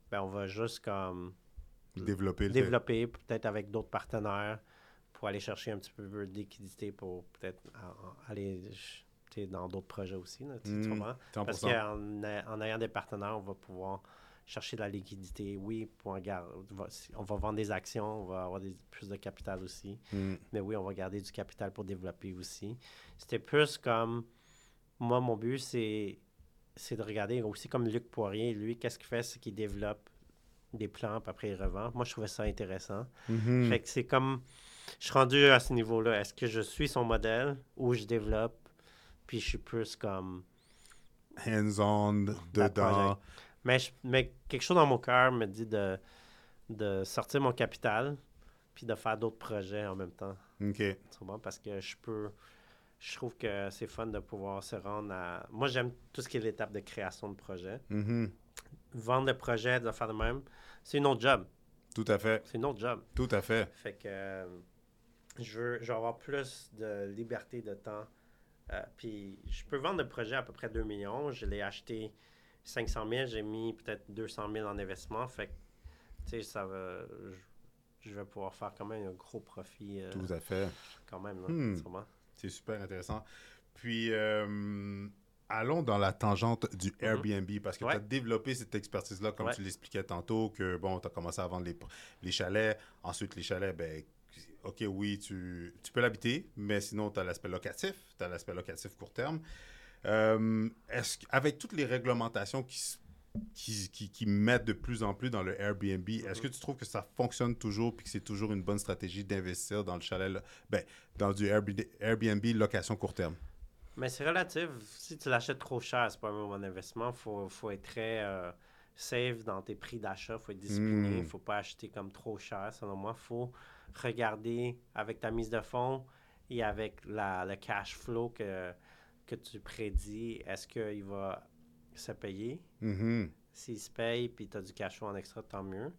ben on va juste comme développer, développer peut-être avec d'autres partenaires pour aller chercher un petit peu de liquidité pour peut-être aller dans d'autres projets aussi. Là, mm, Parce qu'en en ayant des partenaires, on va pouvoir chercher de la liquidité. Oui, pour on va vendre des actions, on va avoir des, plus de capital aussi. Mm. Mais oui, on va garder du capital pour développer aussi. C'était plus comme, moi, mon but, c'est, c'est de regarder aussi comme Luc Poirier, lui, qu'est-ce qu'il fait, c'est qu'il développe des plans, puis après il revend. Moi, je trouvais ça intéressant. Mm-hmm. Fait que c'est comme, je suis rendu à ce niveau-là. Est-ce que je suis son modèle ou je développe, puis je suis plus comme... Hands-on, dedans? Mais, mais quelque chose dans mon cœur me dit de, de sortir mon capital puis de faire d'autres projets en même temps. OK. Bon, parce que je peux. Je trouve que c'est fun de pouvoir se rendre à. Moi, j'aime tout ce qui est l'étape de création de projet. Mm-hmm. Vendre le projet, de faire de même, c'est une autre job. Tout à fait. C'est une autre job. Tout à fait. Fait que euh, je, veux, je veux avoir plus de liberté de temps. Euh, puis je peux vendre le projet à peu près 2 millions. Je l'ai acheté 500 000, j'ai mis peut-être 200 000 en investissement. Fait que, tu sais, ça va. Je, vais pouvoir faire quand même un gros profit. Euh, Tout à fait. Quand même, hmm. C'est super intéressant. Puis, euh, allons dans la tangente du mm-hmm. Airbnb parce que tu as développé cette expertise-là, comme tu l'expliquais tantôt, que bon, tu as commencé à vendre les, les, chalets. Ensuite, les chalets, ben, OK, oui, tu, tu peux l'habiter, mais sinon, tu as l'aspect locatif, tu as l'aspect locatif court terme. Euh, est-ce avec toutes les réglementations qui, qui, qui, mettent de plus en plus dans le Airbnb, est-ce que tu trouves que ça fonctionne toujours et que c'est toujours une bonne stratégie d'investir dans le chalet, ben, dans du Airbnb location court terme? Mais c'est relatif. Si tu l'achètes trop cher, c'est pas un bon investissement. Il faut, faut, être très euh, safe dans tes prix d'achat. Il faut être discipliné. Il ne hmm. faut pas acheter comme trop cher. Selon moi, il faut regarder avec ta mise de fonds et avec la, le cash flow que que tu prédis, est-ce qu'il va se payer? Mm-hmm. S'il se paye puis tu as du cash flow en extra, tant mieux.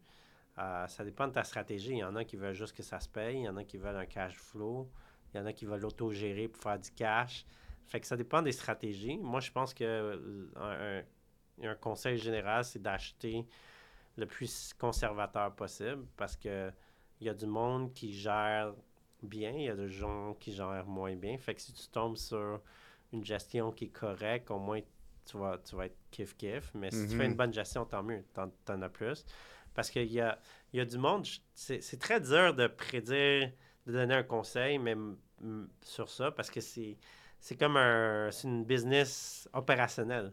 Euh, ça dépend de ta stratégie. Il y en a qui veulent juste que ça se paye, il y en a qui veulent un cash flow, il y en a qui veulent l'auto-gérer pour faire du cash. Fait que ça dépend des stratégies. Moi, je pense que euh, un, conseil général, c'est d'acheter le plus conservateur possible parce que il y a du monde qui gère bien, il y a des gens qui gèrent moins bien. Fait que si tu tombes sur une gestion qui est correcte, au moins tu vas, tu vas être kiff-kiff. Mais si tu fais une mhm. bonne gestion, tant mieux, t'en, en as plus. Parce qu'il y a, y a du monde, c'est, très dur de prédire, de donner un conseil même sur ça, parce que c'est, c'est comme un, c'est une business opérationnelle.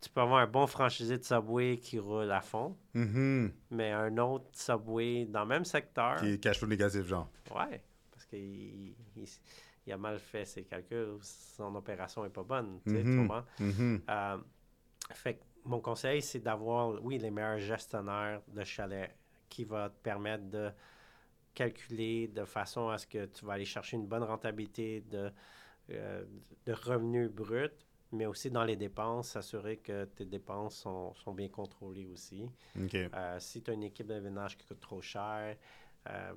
Tu peux avoir un bon franchisé de Subway qui roule à fond, mhm. mais un autre Subway dans le même secteur. Qui est cash flow négatif, genre. Ouais, parce qu'il il a mal fait ses calculs, son opération n'est pas bonne. tu mm-hmm. Euh, fait mon conseil, c'est d'avoir, oui, les meilleurs gestionnaires de chalet qui vont te permettre de calculer de façon à ce que tu vas aller chercher une bonne rentabilité de, euh, de revenus bruts, mais aussi dans les dépenses, s'assurer que tes dépenses sont, sont bien contrôlées aussi. Euh, si tu as une équipe de ménage qui coûte trop cher,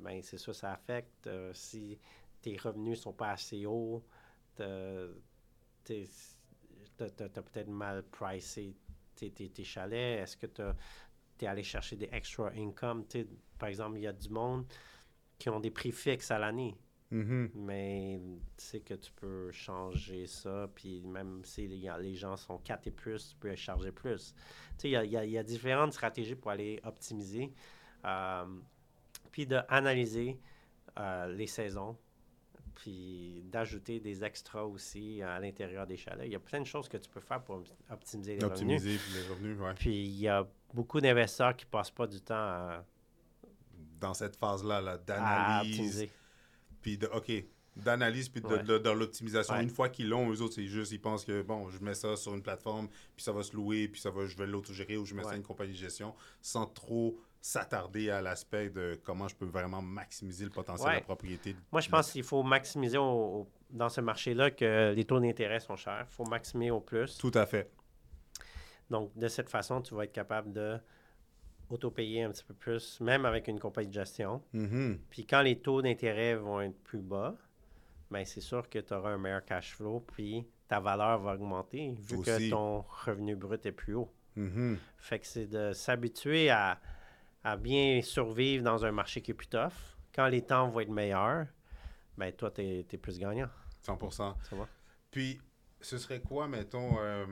ben c'est ça, ça affecte. si tes revenus sont pas assez hauts, tu as, peut-être mal pricé tes, chalets. Est-ce que tu es allé chercher des extra income? par exemple, il y a du monde qui ont des prix fixes à l'année. Mm-hmm. Mais tu sais que tu peux changer ça, puis même si les, gens sont 4 et plus, tu peux charger plus. Tu sais, il y a, différentes stratégies pour aller optimiser. Euh, puis d'analyser euh, les saisons, puis d'ajouter des extras aussi à l'intérieur des chalets. Il y a plein de choses que tu peux faire pour optimiser les optimiser revenus. les revenus, ouais. Puis il y a beaucoup d'investisseurs qui ne passent pas du temps à... Dans cette phase-là -là, d'analyse, puis de, OK, d'analyse puis de, dans l'optimisation. Une fois qu'ils l'ont, eux autres, c'est juste, ils pensent que, bon, je mets ça sur une plateforme, puis ça va se louer, puis ça va, je vais l'autogérer ou je mets ça à une compagnie de gestion, sans trop s'attarder à l'aspect de comment je peux vraiment maximiser le potentiel de la propriété. Moi, je pense qu'il faut maximiser dans ce marché-là que les taux d'intérêt sont chers. Il faut maximiser au plus. Tout à fait. Donc, de cette façon, tu vas être capable de auto-payer un petit peu plus, même avec une compagnie de gestion. Mm-hmm. Puis quand les taux d'intérêt vont être plus bas, bien, c'est sûr que tu auras un meilleur cash flow, puis ta valeur va augmenter vu que ton revenu brut est plus haut. Mm-hmm. Fait que c'est de s'habituer à, à, bien survivre dans un marché qui est plus tough. Quand les temps vont être meilleurs, ben toi, tu es, plus gagnant. 100% Ça va? Puis, ce serait quoi, mettons, euh,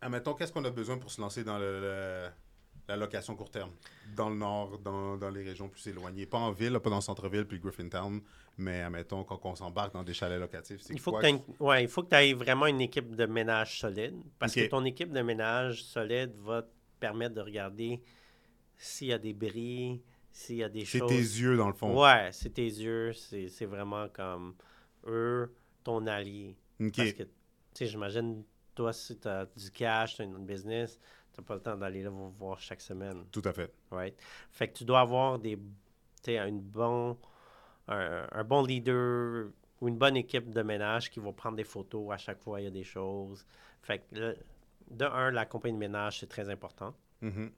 Admettons, qu'est-ce qu'on a besoin pour se lancer dans la location court terme? Dans le nord, dans, les régions plus éloignées. Pas en ville, pas dans le centre-ville, puis Griffintown, mais admettons, quand on s'embarque dans des chalets locatifs, c'est il faut Que ouais, il faut que tu aies vraiment une équipe de ménage solide. Parce que ton équipe de ménage solide va permettre de regarder s'il y a des bris, s'il y a des choses... C'est tes yeux, dans le fond. Ouais, c'est tes yeux. C'est vraiment comme eux, ton allié. Parce que, tu sais, j'imagine toi, si tu as du cash, tu as une business, tu n'as pas le temps d'aller là vous voir chaque semaine. Tout à fait. Right? Fait que tu dois avoir des, une bon, un, bon leader ou une bonne équipe de ménage qui va prendre des photos à chaque fois il y a des choses. Fait que, de un, la compagnie de ménage, c'est très important. Mm-hmm.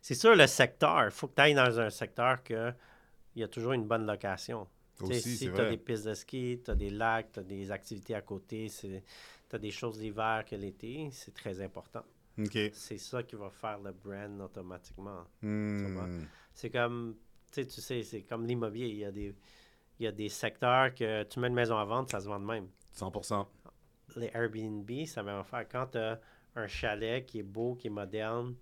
C'est sûr, le secteur, il faut que tu ailles dans un secteur que il y a toujours une bonne location. Aussi, si tu as des pistes de ski, tu as des lacs, tu as des activités à côté, tu as des choses l'hiver que l'été, c'est très important. C'est ça qui va faire le brand automatiquement. Hmm. C'est comme, tu sais, c'est comme l'immobilier. Il y, a des, il y a des secteurs que tu mets une maison à vendre, ça se vend de même. 100% Les Airbnb, ça va faire. Quand tu as un chalet qui est beau, qui est moderne,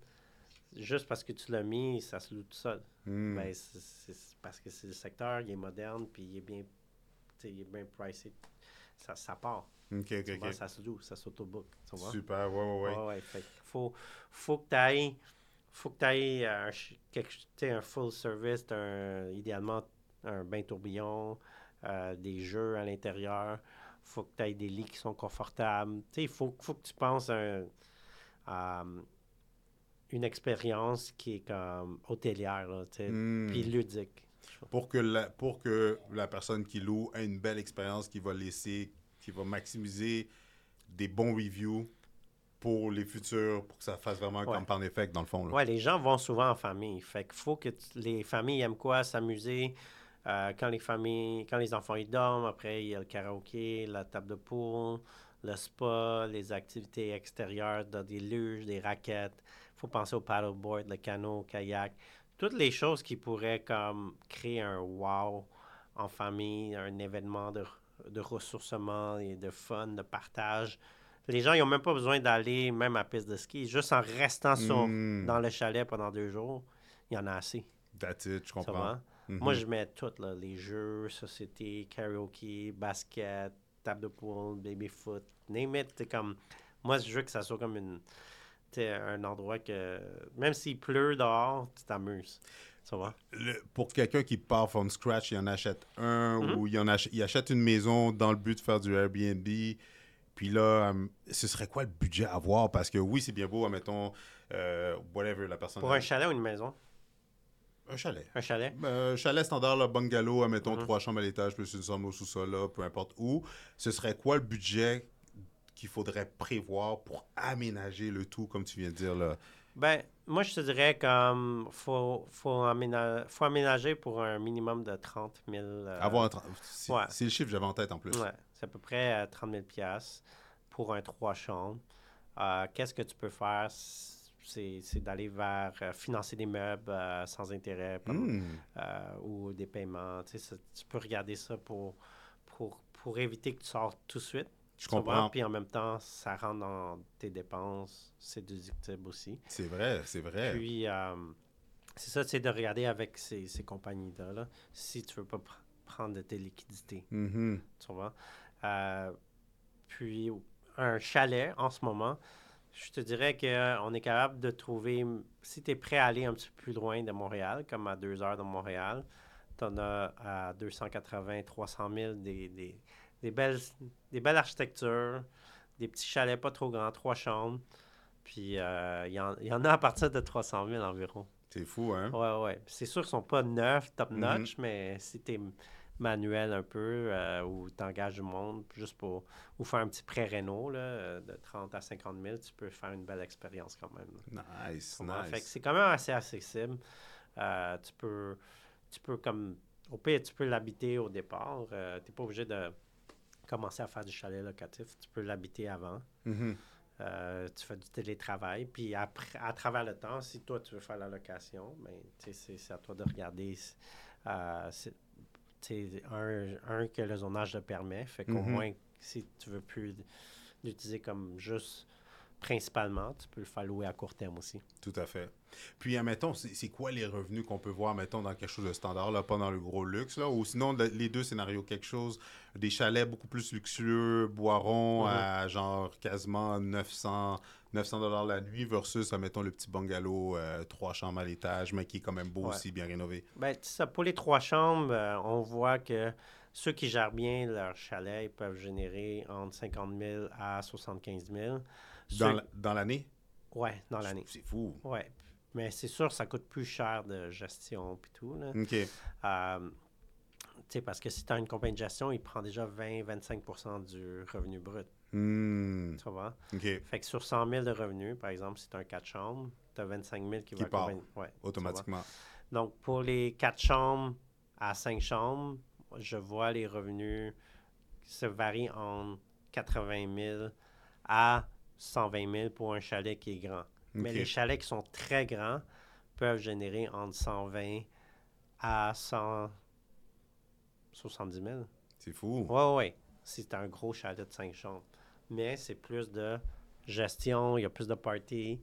juste parce que tu l'as mis, ça se loue tout seul. Ben, c'est parce que c'est le secteur, il est moderne, puis il est bien, il est bien pricé. Ça, ça part. Ça se joue, ça s'autobook. Super, ouais, ouais, ouais. ouais, fait faut, faut que tu ailles, faut que ailles un, un full service, un, idéalement un bain tourbillon, euh, des jeux à l'intérieur. Faut que tu ailles des lits qui sont confortables. Il faut, faut que tu penses à, une expérience qui est comme hôtelière, là, hmm. puis ludique. Pour que, la, pour que la personne qui loue ait une belle expérience qui va laisser qui va maximiser des bons reviews pour les futurs, pour que ça fasse vraiment un ouais. effect dans le fond. Oui, les gens vont souvent en famille. Fait qu'il faut que les familles aiment quoi? S'amuser. Euh, quand les familles, quand les enfants ils dorment, après il y a le karaoké, la table de poule, le spa, les activités extérieures, des luges, des raquettes. Il faut penser au paddleboard, le canot, le kayak. Toutes les choses qui pourraient comme créer un wow en famille, un événement de de ressourcement et de fun, de partage. Les gens, ils n'ont même pas besoin d'aller même à piste de ski. Juste en restant hmm. dans le chalet pendant deux jours, il y en a assez. That's it, je comprends. Moi, je mets tout, là, les jeux, société, karaoke, basket, table de poule, baby-foot, name it. Comme... Moi, je veux que ça soit comme une, un endroit que, même s'il pleut dehors, tu t'amuses pour quelqu'un qui part from scratch, il en achète un mm-hmm. ou il, en achète, il achète une maison dans le but de faire du Airbnb. Puis là, euh, ce serait quoi le budget à avoir? Parce que oui, c'est bien beau, admettons, euh, whatever, la personne... Pour un chalet ou une maison? Un chalet. Un chalet? Ben, chalet standard, le bungalow, admettons, mm-hmm. trois chambres à l'étage, plus une chambre au sous-sol, peu importe où. Ce serait quoi le budget qu'il faudrait prévoir pour aménager le tout, comme tu viens de dire, là? Ben, moi, je te dirais qu'il faut, faut, aménager, pour un minimum de 30 000. Euh, Avoir C'est le chiffre que j'avais en tête en plus. Ouais, c'est à peu près 30 euh, 000 pour un trois chambres. Euh, qu'est-ce que tu peux faire? C'est d'aller vers financer des meubles sans intérêt hmm. ou des paiements. Tu, tu peux regarder ça pour, pour, pour éviter que tu sortes tout de suite. Je comprends. Puis en même temps, ça rentre dans tes dépenses. C'est déductible aussi. C'est vrai, c'est vrai. Puis, euh, c'est ça, c'est de regarder avec ces, ces compagnies-là, si tu veux pas prendre de tes liquidités. Mm-hmm. Tu vois? Euh, puis, un chalet, en ce moment, je te dirais qu'on est capable de trouver, si tu es prêt à aller un petit peu plus loin de Montréal, comme à deux heures de Montréal, tu en as à 280, 300 000 des, des, des, belles, des belles architectures, des petits chalets pas trop grands, trois chambres. Puis euh, il y, y, en a à partir de 300 000 environ. C'est fou, hein? Ouais, ouais. C'est sûr qu'ils sont pas neufs, top-notch, mm-hmm. mais si tu manuel un peu euh, ou tu engages du monde juste pour ou faire un petit prêt Renault là, de 30 à 50 000, tu peux faire une belle expérience quand même. Nice, nice. c'est quand même assez accessible. Euh, tu peux, tu peux comme, au pire, tu peux l'habiter au départ. Euh, tu n'es pas obligé de commencer à faire du chalet locatif. Tu peux l'habiter avant. Mm-hmm. Euh, tu fais du télétravail. Puis après, à travers le temps, si toi, tu veux faire la location, ben, c'est à toi de regarder euh, un, un, que le zonage le permet. Fait qu'au mm-hmm. moins, si tu veux plus l'utiliser comme juste principalement, tu peux le faire louer à court terme aussi. Tout à fait. Puis, admettons, c'est quoi les revenus qu'on peut voir, mettons, dans quelque chose de standard, là, pas dans le gros luxe, là, ou sinon, les deux scénarios, quelque chose, des chalets beaucoup plus luxueux, boiron, mm-hmm. à genre quasiment 900 900 dollars la nuit versus, admettons, le petit bungalow, euh, trois chambres à l'étage, mais qui est quand même beau aussi, bien rénové. Bien, ça, pour les trois chambres, euh, on voit que ceux qui gèrent bien leur chalet, ils peuvent générer entre 50 000 à 75 000. Dans l'année? Oui, dans l'année. C'est fou. Oui. Mais c'est sûr, ça coûte plus cher de gestion et tout. Là. OK. Euh, sais, parce que si tu as une compagnie de gestion, il prend déjà 20-25% du revenu brut. Hmm. Tu vois? OK. Fait que sur 100 000 de revenus, par exemple, si tu as un 4 chambres, tu as 25 000 qui, qui va part ouais, automatiquement. Donc, pour les 4 chambres à 5 chambres, je vois les revenus se varient entre 80 000 à 120 000 pour un chalet qui est grand. Mais les chalets qui sont très grands peuvent générer entre 120 à 170 000. C'est fou. Oui, oui. C'est un gros chalet de 5 chambres. Mais c'est plus de gestion, il y a plus de parties,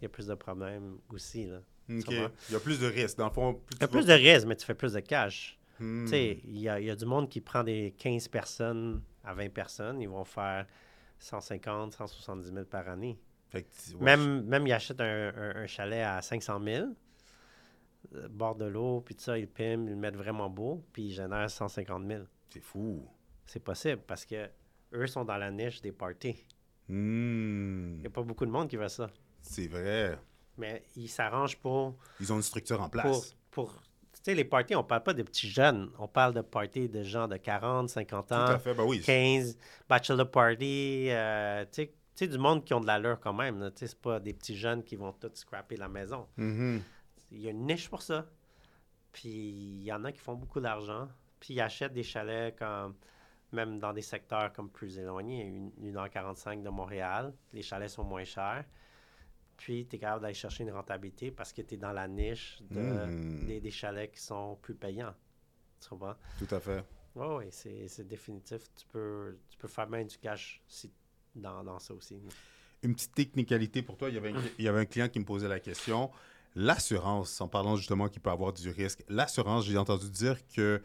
il y a plus de problèmes aussi. Là. OK. Il y a plus de risques. Dans le fond, il y a plus de risques, mais tu fais plus de cash. Hmm. Tu sais, il y a, y a, du monde qui prend des 15 personnes à 20 personnes. Ils vont faire 150, 170 000 par année. même, même, ils achètent un, chalet à 500 000, euh, bord de l'eau, puis tout ça, ils piment, ils le mettent vraiment beau, puis ils génèrent 150 000. C'est fou. C'est possible parce que eux sont dans la niche des parties. Hmm. Il n'y a pas beaucoup de monde qui veut ça. C'est vrai. Mais ils s'arrangent pour. Ils ont une structure en place. Pour, sais, les parties, on parle pas de petits jeunes. On parle de parties de gens de 40, 50 ans. Tout à fait, ben oui. 15, bachelor party. Euh, tu sais, du monde qui ont de l'allure quand même. Tu sais, c'est pas des petits jeunes qui vont tout scraper la maison. Mm-hmm. Il y a une niche pour ça. Puis il y en a qui font beaucoup d'argent. Puis ils achètent des chalets comme même dans des secteurs comme plus éloignés, une, une heure 45 de Montréal, les chalets sont moins chers. Puis, tu es capable d'aller chercher une rentabilité parce que tu es dans la niche de, hmm. des, chalets qui sont plus payants. Tu comprends? Tout à fait. Oui, oui, c'est définitif. Tu peux, tu peux faire bien du cash si, dans, dans, ça aussi. Une petite technicalité pour toi. Il y, avait un, il y avait un client qui me posait la question. L'assurance, en parlant justement qu'il peut avoir du risque, l'assurance, j'ai entendu dire que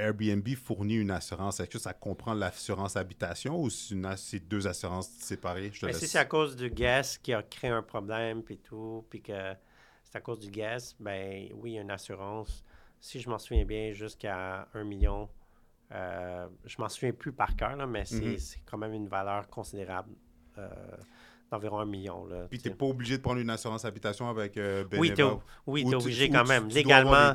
Airbnb fournit une assurance. Est-ce que ça comprend l'assurance habitation ou c'est deux assurances séparées? Je Si c'est à cause du guest qui a créé un problème puis tout, puis que c'est à cause du guest, ben oui, il y a une assurance. Si je m'en souviens bien, jusqu'à un million. Euh, je m'en souviens plus par cœur, mais mm-hmm. c'est quand même une valeur considérable. Euh, d'environ un million. Là, Puis tu n'es pas obligé de prendre une assurance habitation avec euh, Oui, tu es, obligé quand même. légalement,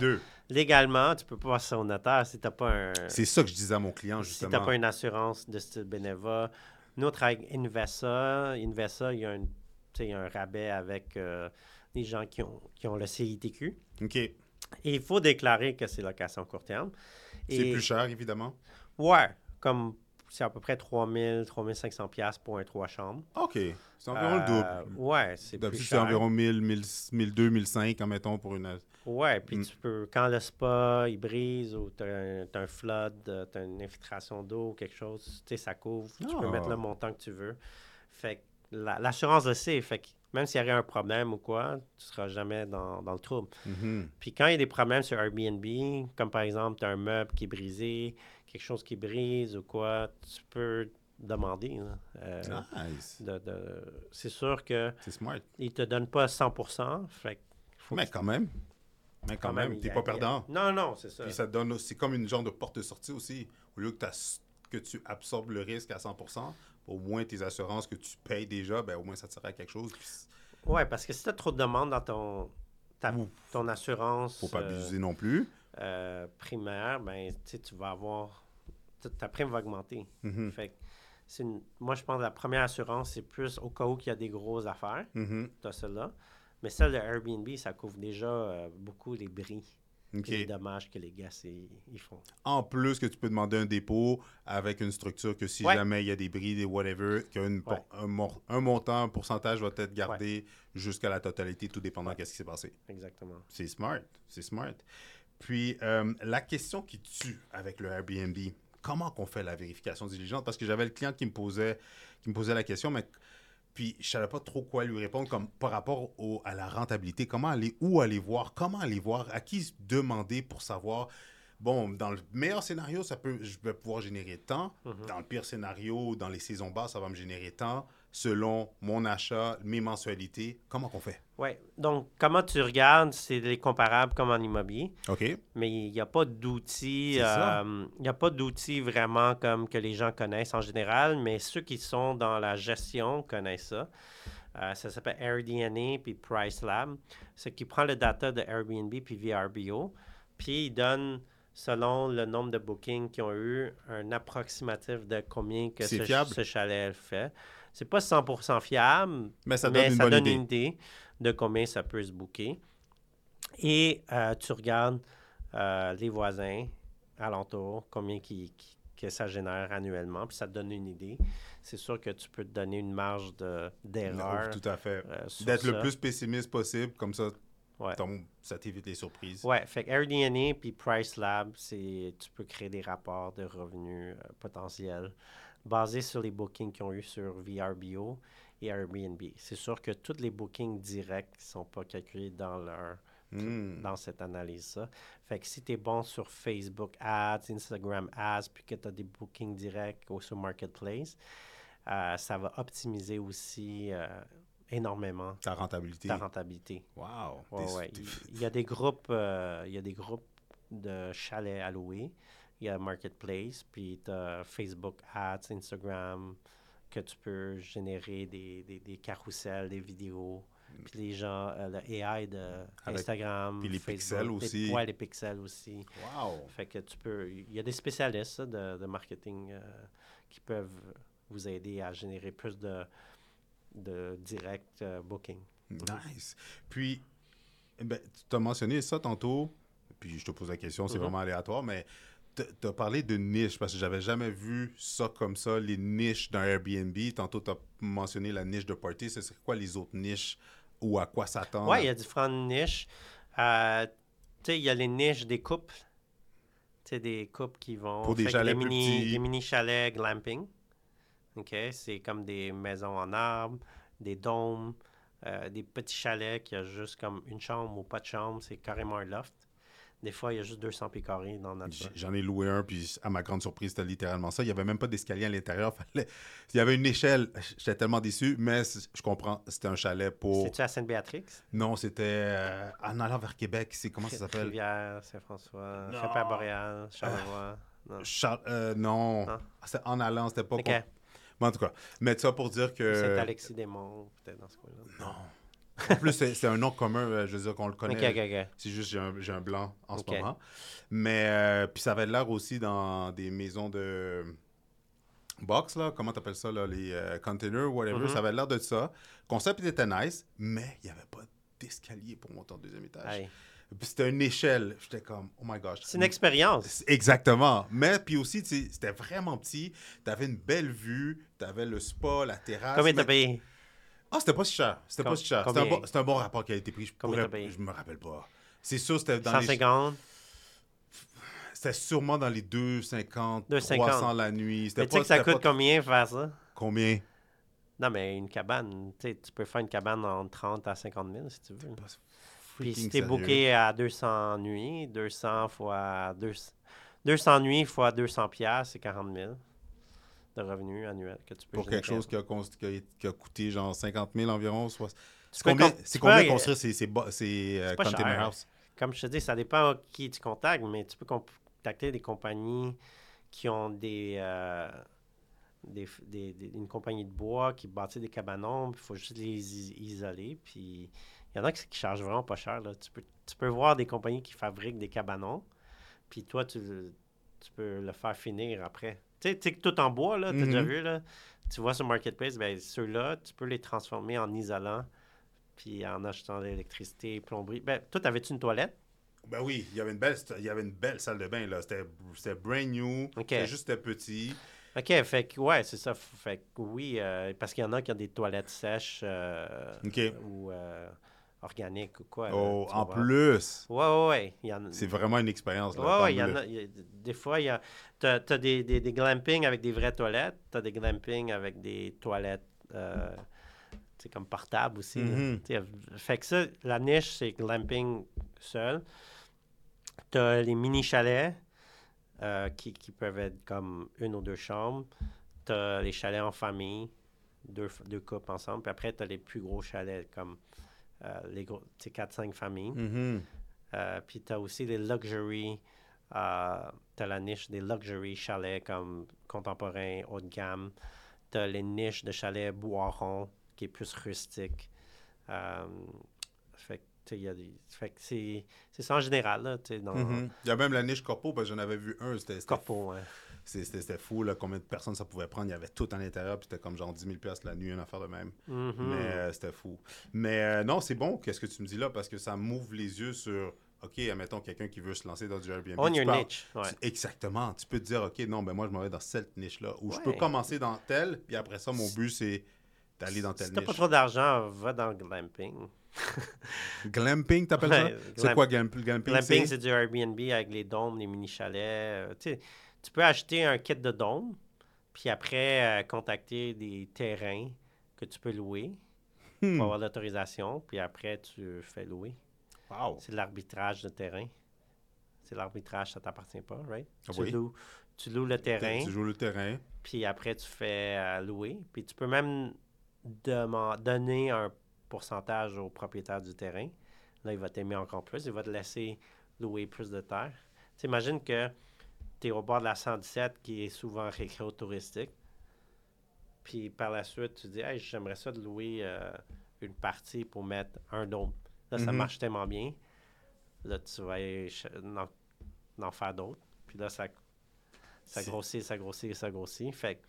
légalement, tu peux pas passer au notaire si tu n'as pas un... C'est ça que je disais à mon client, justement. Si tu n'as pas une assurance de style Beneva. Nous, on travaille avec Invesa. Invesa, il y a un, un rabais avec euh, les gens qui ont, qui ont le CITQ. OK. Et il faut déclarer que c'est location court terme. C'est plus cher, évidemment. Ouais, comme c'est à peu près 3000, 3500 pièces pour un trois chambres. OK. C'est environ le double. Euh, ouais, c'est plus cher. c'est environ 1000, 1200, 1500, mettons, pour une... Ouais, puis mm. tu peux... Quand le spa, il brise ou tu as, un flood, tu as une infiltration d'eau ou quelque chose, tu sais, ça couvre. Tu peux mettre le ah. montant que tu veux. Fait que l'assurance le sait. Fait que même s'il y aurait un problème ou quoi, tu seras jamais dans, dans le trouble. Mm-hmm. Puis quand il y a des problèmes sur Airbnb, comme par exemple, tu as un meuble qui est brisé, quelque chose qui brise ou quoi, tu peux demander. Euh, nice. de, c'est sûr que c'est smart. ne te donnent pas 100 fait Mais quand même. Mais quand, même, tu n'es pas perdant. Non, non, c'est ça. Puis ça donne, c'est comme une genre de porte-sortie aussi. Au lieu que, que tu absorbes le risque à 100% au moins tes assurances que tu payes déjà, ben, au moins ça te sert à quelque chose. Oui, parce que si tu as trop de demandes dans ton, ta, ton assurance. Faut pas euh, abuser non plus. Euh, primaire, ben, tu vas avoir. Ta prime va augmenter. Mm-hmm. Fait moi, je pense que la première assurance, c'est plus au cas où il y a des grosses affaires. Mm-hmm. Tu as celle-là. Mais celle de Airbnb, ça couvre déjà euh, beaucoup les bris. Les dommages que les gars ils font. En plus que tu peux demander un dépôt avec une structure que si jamais il y a des bris, des whatever, qu'un un, montant, un pourcentage va être gardé jusqu'à la totalité, tout dépendant de ce qui s'est passé. Exactement. C'est smart. C'est smart. Puis, euh, la question qui tue avec le Airbnb, comment qu'on fait la vérification diligente? Parce que j'avais le client qui me posait, qui me posait la question, mais puis je savais pas trop quoi lui répondre comme par rapport au, à la rentabilité. Comment aller, où aller voir, comment aller voir, à qui demander pour savoir? Bon, dans le meilleur scénario, ça peut, je vais pouvoir générer tant. Mm-hmm. Dans le pire scénario, dans les saisons basses, ça va me générer tant selon mon achat, mes mensualités. Comment qu'on fait? Oui. Donc, comment tu regardes, c'est les comparables comme en immobilier. OK. Mais il n'y a pas d'outils. Euh, il n'y a pas d'outils vraiment comme que les gens connaissent en général, mais ceux qui sont dans la gestion connaissent ça. Euh, ça s'appelle AirDNA puis PriceLab. Ce qui prend le data de Airbnb puis VRBO, puis il donne selon le nombre de bookings qu'ils ont eu, un approximatif de combien que ce, ce, chalet fait. C'est pas 100% fiable, mais ça donne, une, idée. de combien ça peut se booker. Et euh, tu regardes euh, les voisins alentour, combien qui, que ça génère annuellement, puis ça te donne une idée. C'est sûr que tu peux te donner une marge d'erreur. tout à fait. Euh, D'être le plus pessimiste possible, comme ça, ça t'évite les surprises. Oui, fait que AirDNA puis PriceLab, tu peux créer des rapports de revenus potentiels basé sur les bookings qu'ils ont eu sur VRBO et Airbnb. C'est sûr que tous les bookings directs ne sont pas calculés dans leur hmm. dans cette analyse-là. Fait que si tu es bon sur Facebook Ads, Instagram Ads, puis que tu as des bookings directs ou sur Marketplace, euh, ça va optimiser aussi euh, énormément ta rentabilité. Ta rentabilité. Wow. Il, y a des groupes, euh, il y a des groupes de chalets louer il y a Marketplace, puis tu as Facebook Ads, Instagram, que tu peux générer des, des, des carousels, des vidéos. Mm. Puis les gens, euh, le AI de Instagram. Puis les pixels aussi. Oui, les pixels aussi. Wow! Fait que tu peux. Il y a des spécialistes de, de, marketing euh, qui peuvent vous aider à générer plus de, de direct euh, booking. Nice. Puis, eh ben, tu as mentionné ça tantôt, puis je te pose la question, c'est mm-hmm. vraiment aléatoire, mais tu as parlé de niche parce que j'avais jamais vu ça comme ça, les niches d'un Airbnb. Tantôt, tu as mentionné la niche de party. C'est quoi les autres niches ou à quoi s'attendre? Oui, il y a différentes niches. Euh, tu sais, il y a les niches des couples. Tu sais, des couples qui vont. Pour des chalets des mini, Des mini chalets glamping. OK? C'est comme des maisons en arbre, des dômes, euh, des petits chalets qui ont juste comme une chambre ou pas de chambre. C'est carrément un loft. Des fois, il y a juste 200 pieds carrés dans notre J'en ai loué un, puis à ma grande surprise, c'était littéralement ça. Il n'y avait même pas d'escalier à l'intérieur. *laughs* Il y avait une échelle. J'étais tellement déçu, mais je comprends. C'était un chalet pour. C'est-tu à Sainte-Béatrix? Non, c'était euh, en allant vers Québec. C'est comment ça s'appelle? Rivière, Saint-François, Père-Boréal, Charlevoix. Non. Euh, non. C'est en allant, c'était pas. en tout cas, mais ça pour dire que. C'est Alexis Desmonts, peut-être, dans ce coin-là. Non. En plus, c'est un nom commun, euh, je veux dire qu'on le connaît. C'est juste j'ai un, un, blanc en ce moment. Mais euh, puis ça avait l'air aussi dans des maisons de box, là, comment t'appelles ça, là, les euh, containers, whatever. Mm-hmm. Ça avait l'air de ça. Le concept était nice, mais il n'y avait pas d'escalier pour monter au deuxième étage. C'était une échelle. J'étais comme, oh my gosh. C'est une expérience. Exactement. Mais puis aussi, c'était vraiment petit. Tu avais une belle vue. Tu avais le spa, la terrasse. Combien t'as payé? Ah, c'était pas si cher. C'était pas si cher. C'était un, bon, un, bon rapport qui a été pris. Je, pourrais, je me rappelle pas. C'est sûr, c'était dans 150? C'était sûrement dans les 2,50, 300 la nuit. Mais tu sais que ça coûte combien faire ça? Combien? Non, mais une cabane, tu peux faire une cabane en 30 à 50 000 si tu veux. Puis si t'es booké à 200 nuits, 200 fois 200, 200 nuits fois 200 piastres, c'est 40 000 de revenus annuels que tu peux Pour quelque chose qui a, qui a, coûté genre 50 000 environ. C'est combien, combien construire ces, ces, ces, euh, container comme je te dis, ça dépend qui tu contactes, mais tu peux contacter des compagnies qui ont des, euh, des, une compagnie de bois qui bâtit des cabanons, il faut juste les isoler. Puis il y en a qui, chargent vraiment pas cher. Là. Tu, peux, tu peux voir des compagnies qui fabriquent des cabanons, puis toi, tu, tu peux le faire finir après. Tu sais, tout en bois, là, tu as déjà mm-hmm. vu, là. Tu vois sur Marketplace, ben, ceux-là, tu peux les transformer en isolant, puis en achetant de l'électricité, plomberie. Ben, toi, avais-tu une toilette? Ben oui, il y avait une belle, il y avait une belle salle de bain, là. C'était brand new. C'était juste petit. OK, fait que, ouais, c'est ça. Fait que, oui, euh, parce qu'il y en a qui ont des toilettes sèches euh, ou euh, organiques ou quoi. oh, en plus! Ouais, ouais, ouais. C'est vraiment une expérience. Ouais, ouais, il y en a. des fois, il y a. Tu as, des, des, des, glampings avec des vraies toilettes, tu as des glampings avec des toilettes. c'est comme portable aussi. Mm-hmm. Fait que ça, la niche, c'est glamping seul. Tu as les mini chalets euh, qui, peuvent être comme une ou deux chambres. Tu as les chalets en famille, deux, deux couples ensemble. Puis après, tu as les plus gros chalets comme euh, les gros, 4-5 familles. Euh, puis tu as aussi les luxury. tu as la niche des luxury chalets comme contemporains, haut de gamme. Tu as les niches de chalets boiron qui est plus rustique. fait c'est ça en général. Là, mm-hmm. Il y a même la niche corpo, parce que j'en avais vu un. C'était, corpo, ouais. C'était fou, là, combien de personnes ça pouvait prendre. Il y avait tout à l'intérieur, puis c'était comme genre 10 000 la nuit, une affaire de même. Mm-hmm. Mais euh, c'était fou. Mais euh, non, c'est bon, qu'est-ce que tu me dis là, parce que ça m'ouvre les yeux sur. OK, admettons quelqu'un qui veut se lancer dans du Airbnb. On your niche. exactement. Tu peux te dire, OK, non, ben moi, je m'en vais dans cette niche-là. Ou je peux commencer dans telle, puis après ça, mon but, c'est d'aller dans telle si niche. Si t'as pas trop d'argent, va dans le glamping. *laughs* glamping, t'appelles ça? C'est quoi glamping? Glamping, c'est du Airbnb avec les dômes, les mini-chalets. Euh, tu peux acheter un kit de dôme, puis après, euh, contacter des terrains que tu peux louer pour hmm. avoir l'autorisation, puis après, tu fais louer. Wow. C'est l'arbitrage de terrain. C'est l'arbitrage, ça t'appartient pas, right? Ah tu, loues, tu loues le terrain. Tu joues le terrain. Puis après, tu fais euh, louer. Puis tu peux même donner un pourcentage au propriétaire du terrain. Là, il va t'aimer encore plus. Il va te laisser louer plus de terre. Tu imagines que tu es au bord de la 117 qui est souvent récréo-touristique. Puis par la suite, tu dis, hey, j'aimerais ça de louer euh, une partie pour mettre un dôme. Là, ça mm-hmm. marche tellement bien. Là, tu vas en, faire d'autres. Puis là, ça, ça grossit, ça grossit, ça grossit. Fait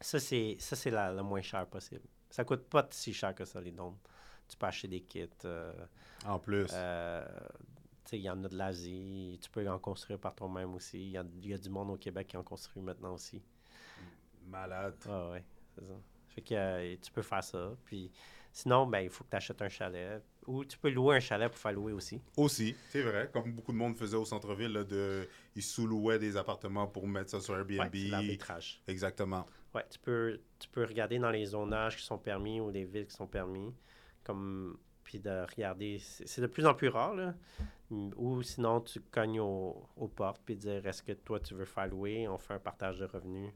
ça, c'est, ça, c'est le moins cher possible. Ça coûte pas si cher que ça, les dômes. Tu peux acheter des kits. Euh, en plus. Euh, il y en a de l'Asie. Tu peux en construire par toi-même aussi. Il y, a, y, a du monde au Québec qui en construit maintenant aussi. Malade. Ah ouais, c'est ça. Fait que euh, tu peux faire ça. Puis sinon, ben, il faut que tu achètes un chalet. Ou tu peux louer un chalet pour faire louer aussi. Aussi, c'est vrai. Comme beaucoup de monde faisait au centre-ville, de, ils sous-louaient des appartements pour mettre ça sur Airbnb. Ouais, l'arbitrage. Exactement. Oui, tu peux, tu peux regarder dans les zonages qui sont permis ou les villes qui sont permis, comme puis de regarder. C'est de plus en plus rare, là. Ou sinon, tu cognes aux portes puis dire est-ce que toi, tu veux faire louer? On fait un partage de revenus.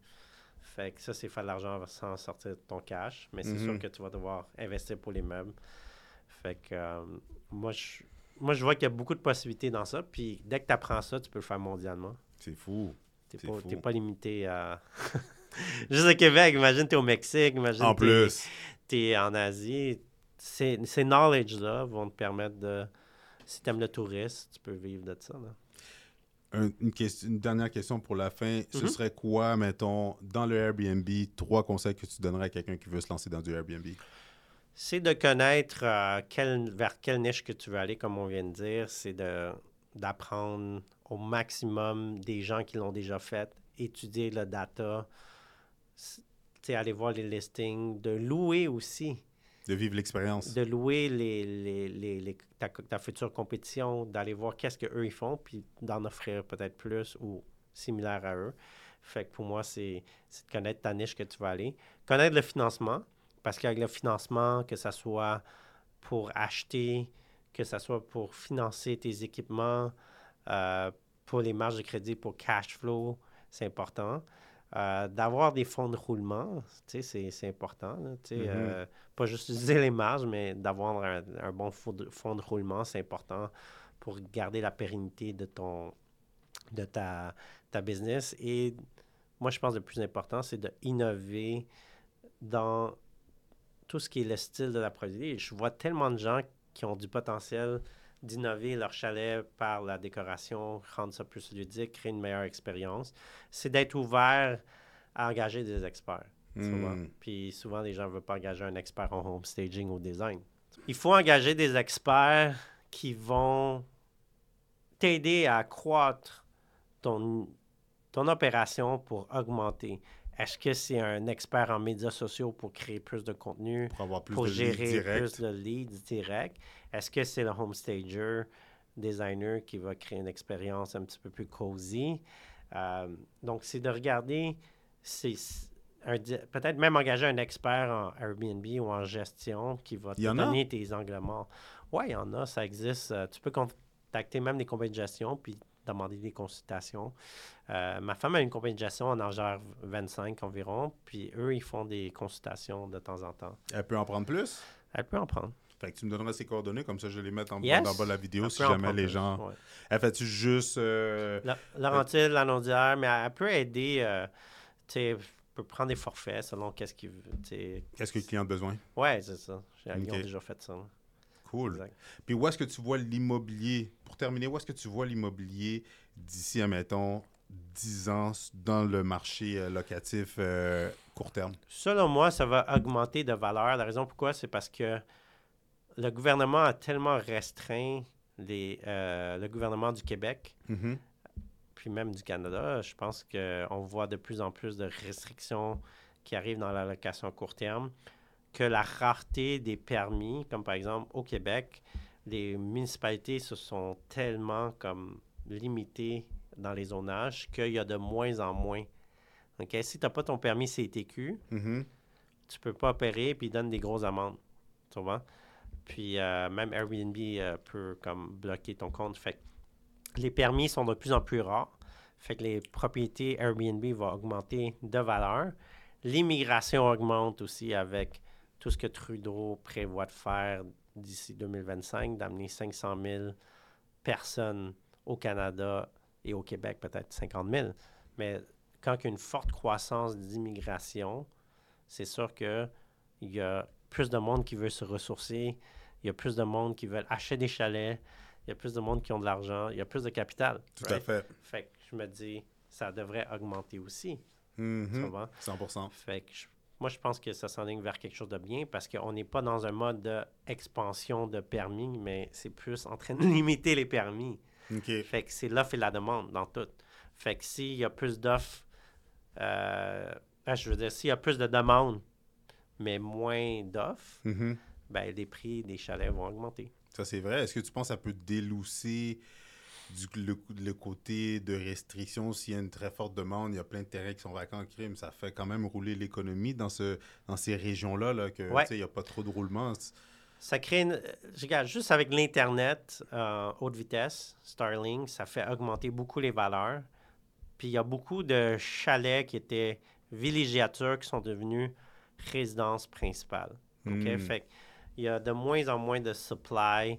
Fait que ça, c'est faire de l'argent sans sortir de ton cash, mais c'est sûr mm-hmm. que tu vas devoir investir pour les meubles. Fait que euh, moi, je, moi, je vois qu'il y a beaucoup de possibilités dans ça. Puis dès que tu apprends ça, tu peux le faire mondialement. C'est fou. Tu n'es pas, pas limité à. *laughs* Juste au Québec, imagine, tu es au Mexique, imagine. En plus. Tu es en Asie. Ces, knowledge-là vont te permettre de. Si tu aimes le tourisme, tu peux vivre de ça. une, question, une, dernière question pour la fin. Ce mm-hmm. serait quoi, mettons, dans le Airbnb, trois conseils que tu donnerais à quelqu'un qui veut se lancer dans du Airbnb? C'est de connaître euh, vers quelle niche que tu veux aller, comme on vient de dire. C'est d'apprendre au maximum des gens qui l'ont déjà fait, étudier le data, aller voir les listings, de louer aussi. De vivre l'expérience. De louer les, les, ta, future compétition, d'aller voir qu'est-ce qu'eux ils font, puis d'en offrir peut-être plus ou similaire à eux. Fait que pour moi, c'est de connaître ta niche que tu vas aller. Connaître le financement, parce qu'avec le financement, que ce soit pour acheter, que ce soit pour financer tes équipements, euh, pour les marges de crédit, pour cash flow, c'est important. Euh, d'avoir des fonds de roulement, c'est important. Mm-hmm. Euh, pas juste utiliser les marges, mais d'avoir un, bon fonds de, roulement, c'est important pour garder la pérennité de ton de ta, ta business. Et moi, je pense que le plus important, c'est d'innover dans tout ce qui est le style de la produit. Je vois tellement de gens qui ont du potentiel d'innover leur chalet par la décoration, rendre ça plus ludique, créer une meilleure expérience. C'est d'être ouvert à engager des experts. Hmm. Puis souvent, les gens ne veulent pas engager un expert en home staging ou design. Il faut engager des experts qui vont t'aider à accroître ton, ton opération pour augmenter. Est-ce que c'est un expert en médias sociaux pour créer plus de contenu, pour, avoir plus pour de gérer plus de leads directs? Est-ce que c'est le home stager, designer qui va créer une expérience un petit peu plus cosy? Euh, donc, c'est de regarder, peut-être même engager un expert en Airbnb ou en gestion qui va te donner tes angles morts. Oui, il y en a, ça existe. Euh, tu peux contacter même des compagnies de gestion puis demander des consultations. Euh, ma femme a une compagnie de gestion en Angers 25 environ, puis eux, ils font des consultations de temps en temps. Elle peut en prendre plus? Elle peut en prendre. Fait que tu me donneras ses coordonnées, comme ça je les mets en bas de la vidéo si jamais les gens. Elle fait-tu juste. Euh... Laurentide, l'annondière, mais elle peut aider. Euh, tu peut prendre des forfaits selon qu'est-ce qu'il veut. Qu'est-ce que le client a besoin? Oui, c'est ça. J'ai déjà fait ça. Cool. Puis où est-ce que tu vois l'immobilier, pour terminer, où est-ce que tu vois l'immobilier d'ici, admettons, 10 ans dans le marché euh, locatif euh, court terme? Selon moi, ça va augmenter de valeur. La raison pourquoi, c'est parce que le gouvernement a tellement restreint les, euh, le gouvernement du Québec, mm-hmm. puis même du Canada. Je pense qu'on voit de plus en plus de restrictions qui arrivent dans la location court terme que la rareté des permis, comme par exemple au Québec, les municipalités se sont tellement comme limitées dans les zonages qu'il y a de moins en moins. Donc, Si tu n'as pas ton permis CTQ, mm-hmm. tu ne peux pas opérer puis ils donnent des grosses amendes. Tu vois? Puis euh, même Airbnb euh, peut comme bloquer ton compte. Fait les permis sont de plus en plus rares. Fait que les propriétés Airbnb vont augmenter de valeur. L'immigration augmente aussi avec tout ce que Trudeau prévoit de faire d'ici 2025, d'amener 500 000 personnes au Canada et au Québec, peut-être 50 000. Mais quand il y a une forte croissance d'immigration, c'est sûr qu'il y a plus de monde qui veut se ressourcer, il y a plus de monde qui veut acheter des chalets, il y a plus de monde qui ont de l'argent, il y a plus de capital. Tout à fait. Fait que je me dis, ça devrait augmenter aussi. Mm 100 Fait que moi, je pense que ça s'enligne vers quelque chose de bien parce qu'on n'est pas dans un mode d'expansion de permis, mais c'est plus en train de *laughs* limiter les permis. Fait que c'est l'offre et la demande dans tout. Fait que s'il y a plus d'offres, euh, ben, je veux dire, s'il y a plus de demandes, mais moins d'offres, mm-hmm. ben, les prix des chalets vont augmenter. Ça, c'est vrai. Est-ce que tu penses que ça peut délousser du, le, côté de restriction, s'il y a une très forte demande, il y a plein de terrains qui sont vacants en crime, ça fait quand même rouler l'économie dans, ce, dans ces régions-là, là, que il n'y a pas trop de roulement. Ça crée une... Regarde, juste avec l'Internet euh, haute vitesse, Starlink, ça fait augmenter beaucoup les valeurs. Puis il y a beaucoup de chalets qui étaient villégiatures qui sont devenus résidences principales. OK? Hmm. Fait il y a de moins en moins de supply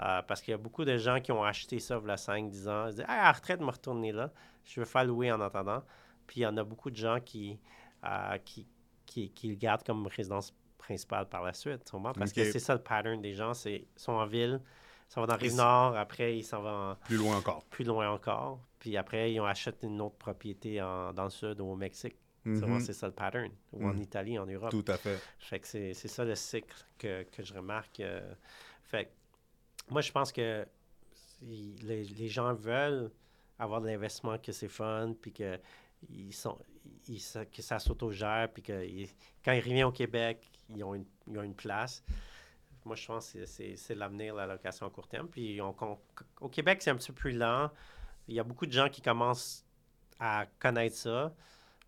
euh, parce qu'il y a beaucoup de gens qui ont acheté ça il y a 5-10 ans. Ils disent à la retraite, me retourner là. Je veux faire louer en attendant. Puis il y en a beaucoup de gens qui, euh, qui, qui, le gardent comme résidence principale par la suite. Parce que c'est ça le pattern des gens. Ils sont en ville, ils s'en vont dans Rive-Nord, après ils s'en vont plus loin encore. Plus loin encore. Puis après, ils ont acheté une autre propriété dans le sud ou au Mexique. Mm-hmm. C'est ça le pattern. Ou en mm. Italie, en Europe. Tout à fait. Fait que c'est ça le cycle que, que je remarque. Euh. fait moi, je pense que les, les gens veulent avoir de l'investissement, que c'est fun, puis que, ils sont, que ça s'autogère, puis que quand ils reviennent au Québec, ils ont une, ils ont une place. Moi, je pense que c'est l'avenir, la location à court terme. Puis au Québec, c'est un petit peu plus lent. Il y a beaucoup de gens qui commencent à connaître ça,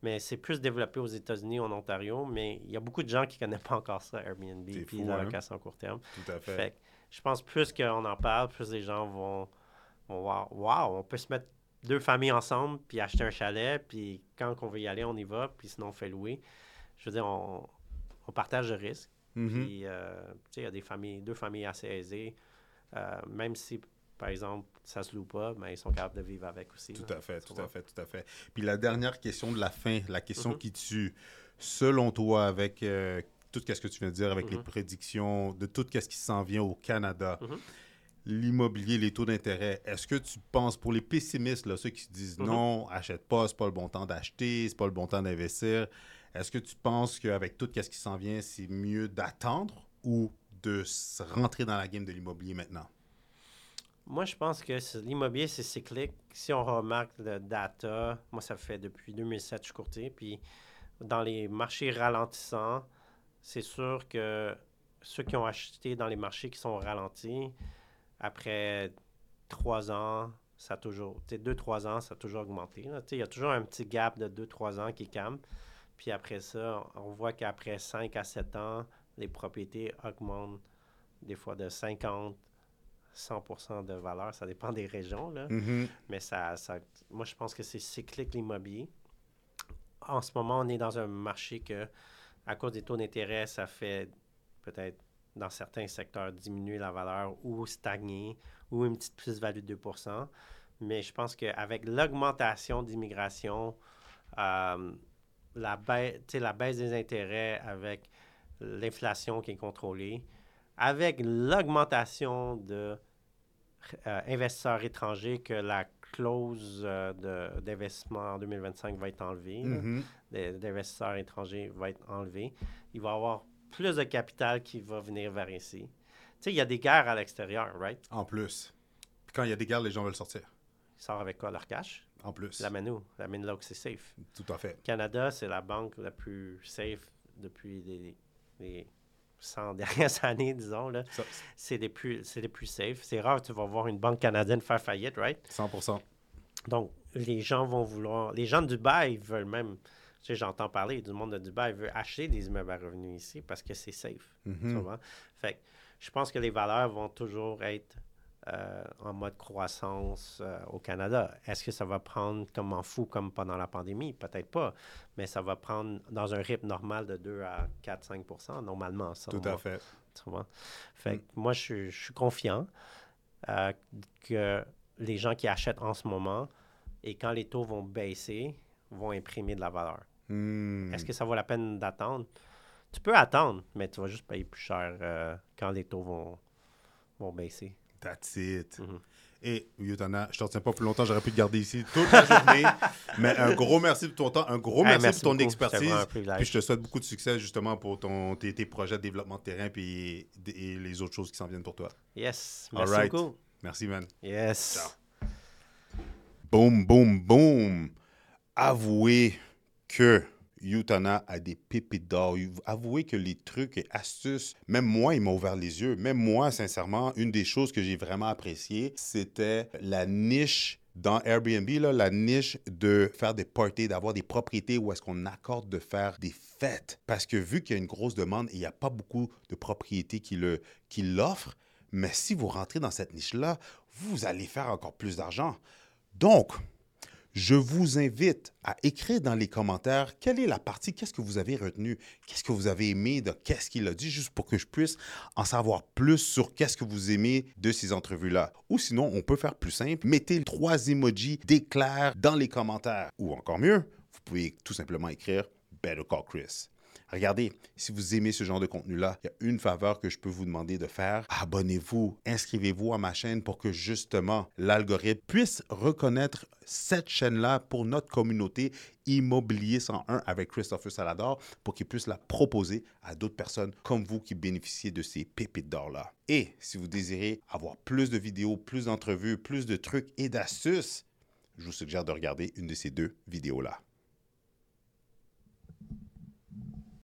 mais c'est plus développé aux États-Unis, en Ontario. Mais il y a beaucoup de gens qui ne connaissent pas encore ça, Airbnb, puis la hein? location à court terme. Tout à fait je pense plus qu'on en parle, plus les gens vont, voir Wow, on peut se mettre deux familles ensemble, puis acheter un chalet, puis quand on veut y aller, on y va, puis sinon on fait louer. Je veux dire, on, partage le risque. Mm-hmm. Puis, euh, tu sais, il y a des familles, deux familles assez aisées. Euh, même si par exemple, ça se loue pas, mais ils sont capables de vivre avec aussi. Tout à fait, tout à fait, tout à fait. Puis la dernière question de la fin, la question mm-hmm. qui tue, selon toi, avec euh, tout ce que tu viens de dire, avec les mm-hmm. prédictions de tout ce qui s'en vient au Canada, mm-hmm. l'immobilier, les taux d'intérêt, est-ce que tu penses, pour les pessimistes, là, ceux qui se disent non, achète pas, c'est pas le bon temps d'acheter, c'est pas le bon temps d'investir, est-ce que tu penses qu'avec tout ce qui s'en vient, c'est mieux d'attendre ou de rentrer dans la game de l'immobilier maintenant? Moi, je pense que l'immobilier, c'est cyclique. Si on remarque le data, moi, ça fait depuis 2007 je suis courtier, puis dans les marchés ralentissants, c'est sûr que ceux qui ont acheté dans les marchés qui sont ralentis, après trois ans, ça a toujours, deux, trois ans, ça a toujours augmenté. Il y a toujours un petit gap de deux, trois ans qui campe. Puis après ça, on voit qu'après 5 à 7 ans, les propriétés augmentent des fois de 50, 100% de valeur. Ça dépend des régions. Là. Mm-hmm. Mais ça, ça, moi, je pense que c'est cyclique l'immobilier. En ce moment, on est dans un marché que, à cause des taux d'intérêt, ça fait peut-être dans certains secteurs diminuer la valeur ou stagner ou une petite plus-value de 2 Mais je pense qu'avec l'augmentation d'immigration, euh, la, baisse, des intérêts avec l'inflation qui est contrôlée, avec l'augmentation de euh, investisseurs étrangers que la clause euh, d'investissement en 2025 va être enlevée, mm-hmm. d'investisseurs étrangers va être enlevée, il va y avoir plus de capital qui va venir vers ici. Tu sais, il y a des guerres à l'extérieur, right? En plus. Puis quand il y a des guerres, les gens veulent sortir. Ils sortent avec quoi? Leur cash? En plus. L'amène où? L'amène là où c'est safe. Tout à fait. Canada, c'est la banque la plus safe depuis les, les 100 *laughs* dernières années, disons. Là. C'est les plus, c'est les plus safe. C'est rare que tu vas voir une banque canadienne faire faillite, right? 100% Donc, les gens vont vouloir... Les gens de Dubaï veulent même... Tu sais, j'entends parler du monde de Dubaï veut acheter des immeubles à revenus ici parce que c'est safe. Mm-hmm. Fait je pense que les valeurs vont toujours être euh, en mode croissance euh, au Canada. Est-ce que ça va prendre comme en fou comme pendant la pandémie? Peut-être pas, mais ça va prendre dans un rythme normal de 2 à 4-5% normalement. Ça, Tout à fait. Fait mm. moi, je, suis confiant euh, que les gens qui achètent en ce moment et quand les taux vont baisser, vont imprimer de la valeur. Mm. Est-ce que ça vaut la peine d'attendre? Tu peux attendre, mais tu vas juste payer plus cher quand les taux vont, vont baisser. That's it. Mm-hmm. Et Yutana, je ne retiens pas plus longtemps, j'aurais pu te garder ici toute la journée. *laughs* mais un gros merci pour ton temps, un gros merci, pour ton expertise. Puis je te souhaite beaucoup de succès justement pour ton, tes, projets de développement de terrain puis et les autres choses qui s'en viennent pour toi. Yes, merci beaucoup. Merci, man. Yes. Ciao. Boum, boum, boum. Avouez que Yutana a des pépites d'or. Avouez que les trucs et astuces, même moi, ils m'ont ouvert les yeux. Même moi, sincèrement, une des choses que j'ai vraiment appréciées, c'était la niche dans Airbnb, la niche de faire des parties, d'avoir des propriétés où est-ce qu'on accorde de faire des fêtes. Parce que vu qu'il y a une grosse demande il n'y a pas beaucoup de propriétés qui l'offrent, mais si vous rentrez dans cette niche-là, vous allez faire encore plus d'argent. Donc, je vous invite à écrire dans les commentaires quelle est la partie, qu'est-ce que vous avez retenu, qu'est-ce que vous avez aimé de qu'est-ce qu'il a dit, juste pour que je puisse en savoir plus sur qu'est-ce que vous aimez de ces entrevues-là. Ou sinon, on peut faire plus simple, mettez trois emojis d'éclair dans les commentaires. Ou encore mieux, vous pouvez tout simplement écrire Better Call Chris. Regardez, si vous aimez ce genre de contenu-là, il y a une faveur que je peux vous demander de faire. Abonnez-vous, inscrivez-vous à ma chaîne pour que justement l'algorithme puisse reconnaître cette chaîne-là pour notre communauté Immobilier 101 avec Christopher Salador pour qu'il puisse la proposer à d'autres personnes comme vous qui bénéficiez de ces pépites d'or-là. Et si vous désirez avoir plus de vidéos, plus d'entrevues, plus de trucs et d'astuces, je vous suggère de regarder une de ces deux vidéos-là.